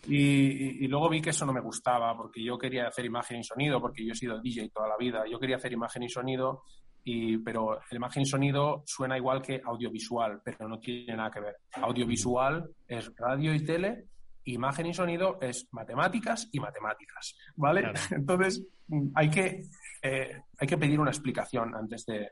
Y, y, luego vi que eso no me gustaba, porque yo quería hacer imagen y sonido, porque yo he sido DJ toda la vida. Yo quería hacer imagen y sonido y, pero imagen y sonido suena igual que audiovisual, pero no tiene nada que ver. Audiovisual es radio y tele, imagen y sonido es matemáticas y matemáticas, ¿vale? Entonces hay que, eh, hay que pedir una explicación antes de,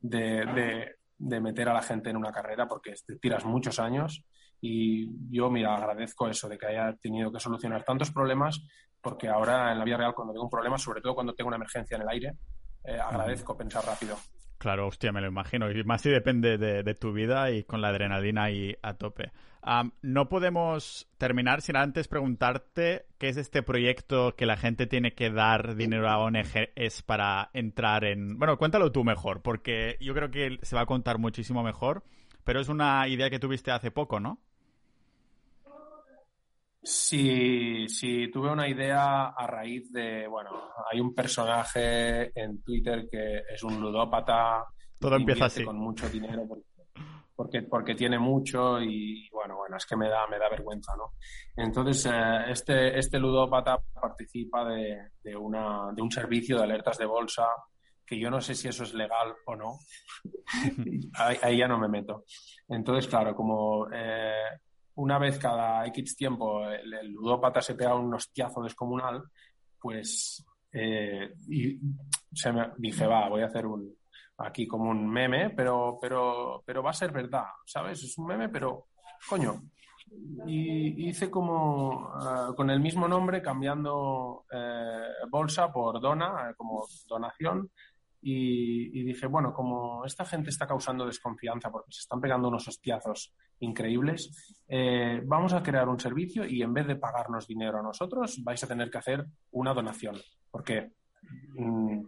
de, de, meter a la gente en una carrera porque te tiras muchos años y yo, mira, agradezco eso de que haya tenido que solucionar tantos problemas porque ahora en la vida real cuando tengo un problema, sobre todo cuando tengo una emergencia en el aire, eh, agradezco pensar rápido. Claro, hostia, me lo imagino. Y más si depende de, tu vida y con la adrenalina ahí a tope. No podemos terminar sin antes preguntarte qué es este proyecto que la gente tiene que dar dinero a ONGs para entrar en... Bueno, cuéntalo tú mejor, porque yo creo que se va a contar muchísimo mejor, pero es una idea que tuviste hace poco, ¿no? Sí, sí, tuve una idea a raíz de, bueno, hay un personaje en Twitter que es un ludópata. Todo empieza así. Con mucho dinero porque, porque, tiene mucho y, bueno, bueno, es que me da, me da vergüenza, ¿no? Entonces, eh, este, este ludópata participa de, de, una, de un servicio de alertas de bolsa que yo no sé si eso es legal o no. ahí, ya no me meto. Entonces, claro, como eh, una vez cada X tiempo el, ludópata se pega un hostiazo descomunal, pues eh, y se me, dije, va, voy a hacer un aquí como un meme, pero, pero, pero va a ser verdad, ¿sabes? Es un meme, pero coño. Y hice como ah, con el mismo nombre, cambiando eh, bolsa por dona, eh, como donación, y, dije, bueno, como esta gente está causando desconfianza porque se están pegando unos hostiazos increíbles, eh, vamos a crear un servicio y en vez de pagarnos dinero a nosotros, vais a tener que hacer una donación. Porque,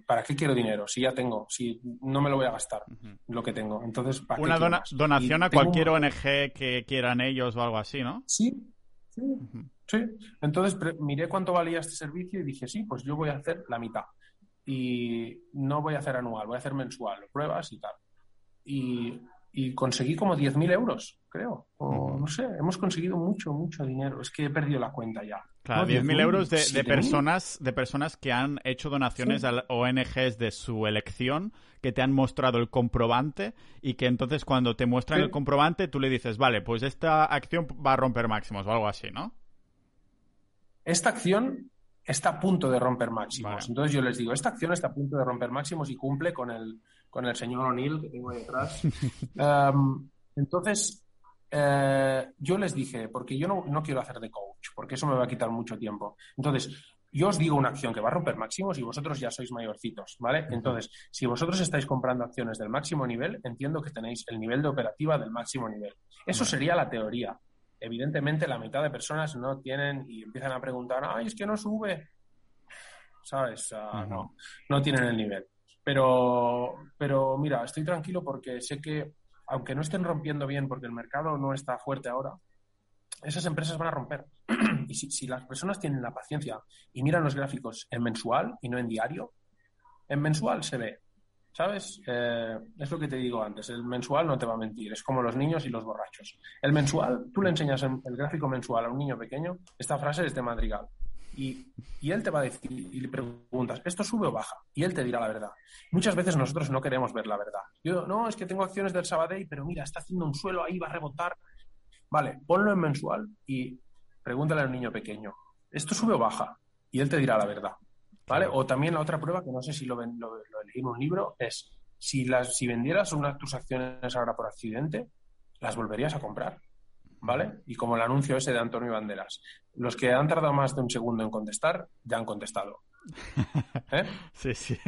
¿para qué quiero dinero? Si ya tengo, si no me lo voy a gastar, lo que tengo. Entonces, ¿para Una donación a cualquier ONG que quieran ellos o algo así, ¿no? Sí, sí. Sí, entonces miré cuánto valía este servicio y dije, sí, pues yo voy a hacer la mitad y no voy a hacer anual, voy a hacer mensual, pruebas y tal. Y, y conseguí como 10.000 euros, creo. O no sé, hemos conseguido mucho, mucho dinero. Es que he perdido la cuenta ya. Claro, 10.000 euros de, de, personas, de personas que han hecho donaciones a ONGs de su elección, que te han mostrado el comprobante y que entonces cuando te muestran el comprobante tú le dices, vale, pues esta acción va a romper máximos o algo así, ¿no? Esta acción está a punto de romper máximos. Entonces yo les digo, esta acción está a punto de romper máximos y cumple con el, con el señor O'Neill que tengo ahí detrás. Em, entonces, eh, yo les dije, porque yo no, quiero hacer de coach, porque eso me va a quitar mucho tiempo. Entonces, yo os digo una acción que va a romper máximos y vosotros ya sois mayorcitos, ¿vale? Entonces, si vosotros estáis comprando acciones del máximo nivel, entiendo que tenéis el nivel de operativa del máximo nivel. Eso sería la teoría evidentemente la mitad de personas no tienen y empiezan a preguntar, ay, es que no sube. ¿Sabes? no, no tienen el nivel. Pero, pero mira, estoy tranquilo porque sé que, aunque no estén rompiendo bien porque el mercado no está fuerte ahora, esas empresas van a romper. y si, las personas tienen la paciencia y miran los gráficos en mensual y no en diario, en mensual se ve. ¿Sabes? Eh, es lo que te digo antes. El mensual no te va a mentir. Es como los niños y los borrachos. El mensual, tú le enseñas el gráfico mensual a un niño pequeño, esta frase es de Madrigal. Y, y, él te va a decir, y le preguntas, ¿esto sube o baja? Y él te dirá la verdad. Muchas veces nosotros no queremos ver la verdad. Yo, no, es que tengo acciones del Sabadell, pero mira, está haciendo un suelo ahí, va a rebotar. Vale, ponlo en mensual y pregúntale al niño pequeño, ¿esto sube o baja? Y él te dirá la verdad. ¿Vale? O también la otra prueba, que no sé si lo, lo, lo leí en un libro, es si, las, si vendieras unas tus acciones ahora por accidente, las volverías a comprar. ¿Vale? Y como el anuncio ese de Antonio Banderas. Los que han tardado más de un segundo en contestar, ya han contestado. ¿Eh? Sí, sí.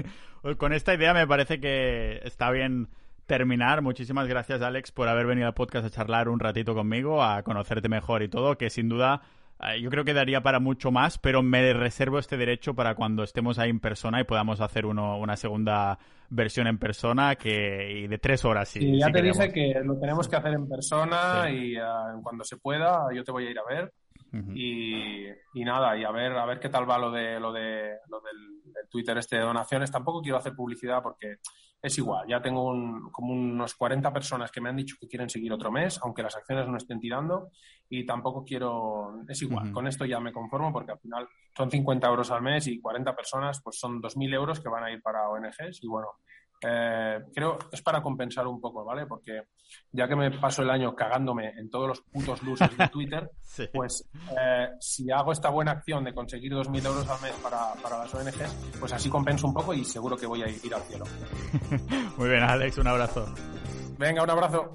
Con esta idea me parece que está bien terminar. Muchísimas gracias, Alex, por haber venido al podcast a charlar un ratito conmigo, a conocerte mejor y todo, que sin duda eh, yo creo que daría para mucho más, pero me reservo este derecho para cuando estemos ahí en persona y podamos hacer uno, una segunda versión en persona que y de tres horas. Si, ya te dije que lo tenemos que hacer en persona y uh, cuando se pueda yo te voy a ir a ver. Uh -huh. y, y, nada, y a ver, a ver qué tal va lo de lo de lo del, del Twitter este de donaciones. Tampoco quiero hacer publicidad porque es igual. Ya tengo un, como unos 40 personas que me han dicho que quieren seguir otro mes, aunque las acciones no estén tirando, y tampoco quiero. Es igual, uh -huh. con esto ya me conformo porque al final son 50 euros al mes y 40 personas, pues son 2.000 euros que van a ir para ONGs. Y bueno, eh, creo es para compensar un poco, ¿vale? Porque ya que me paso el año cagándome en todos los putos luces de Twitter, sí. pues eh, si hago esta buena acción de conseguir 2.000 euros al mes para, para, las ONGs, pues así compenso un poco y seguro que voy a ir al cielo. Muy bien, Alex, un abrazo. Venga, un abrazo.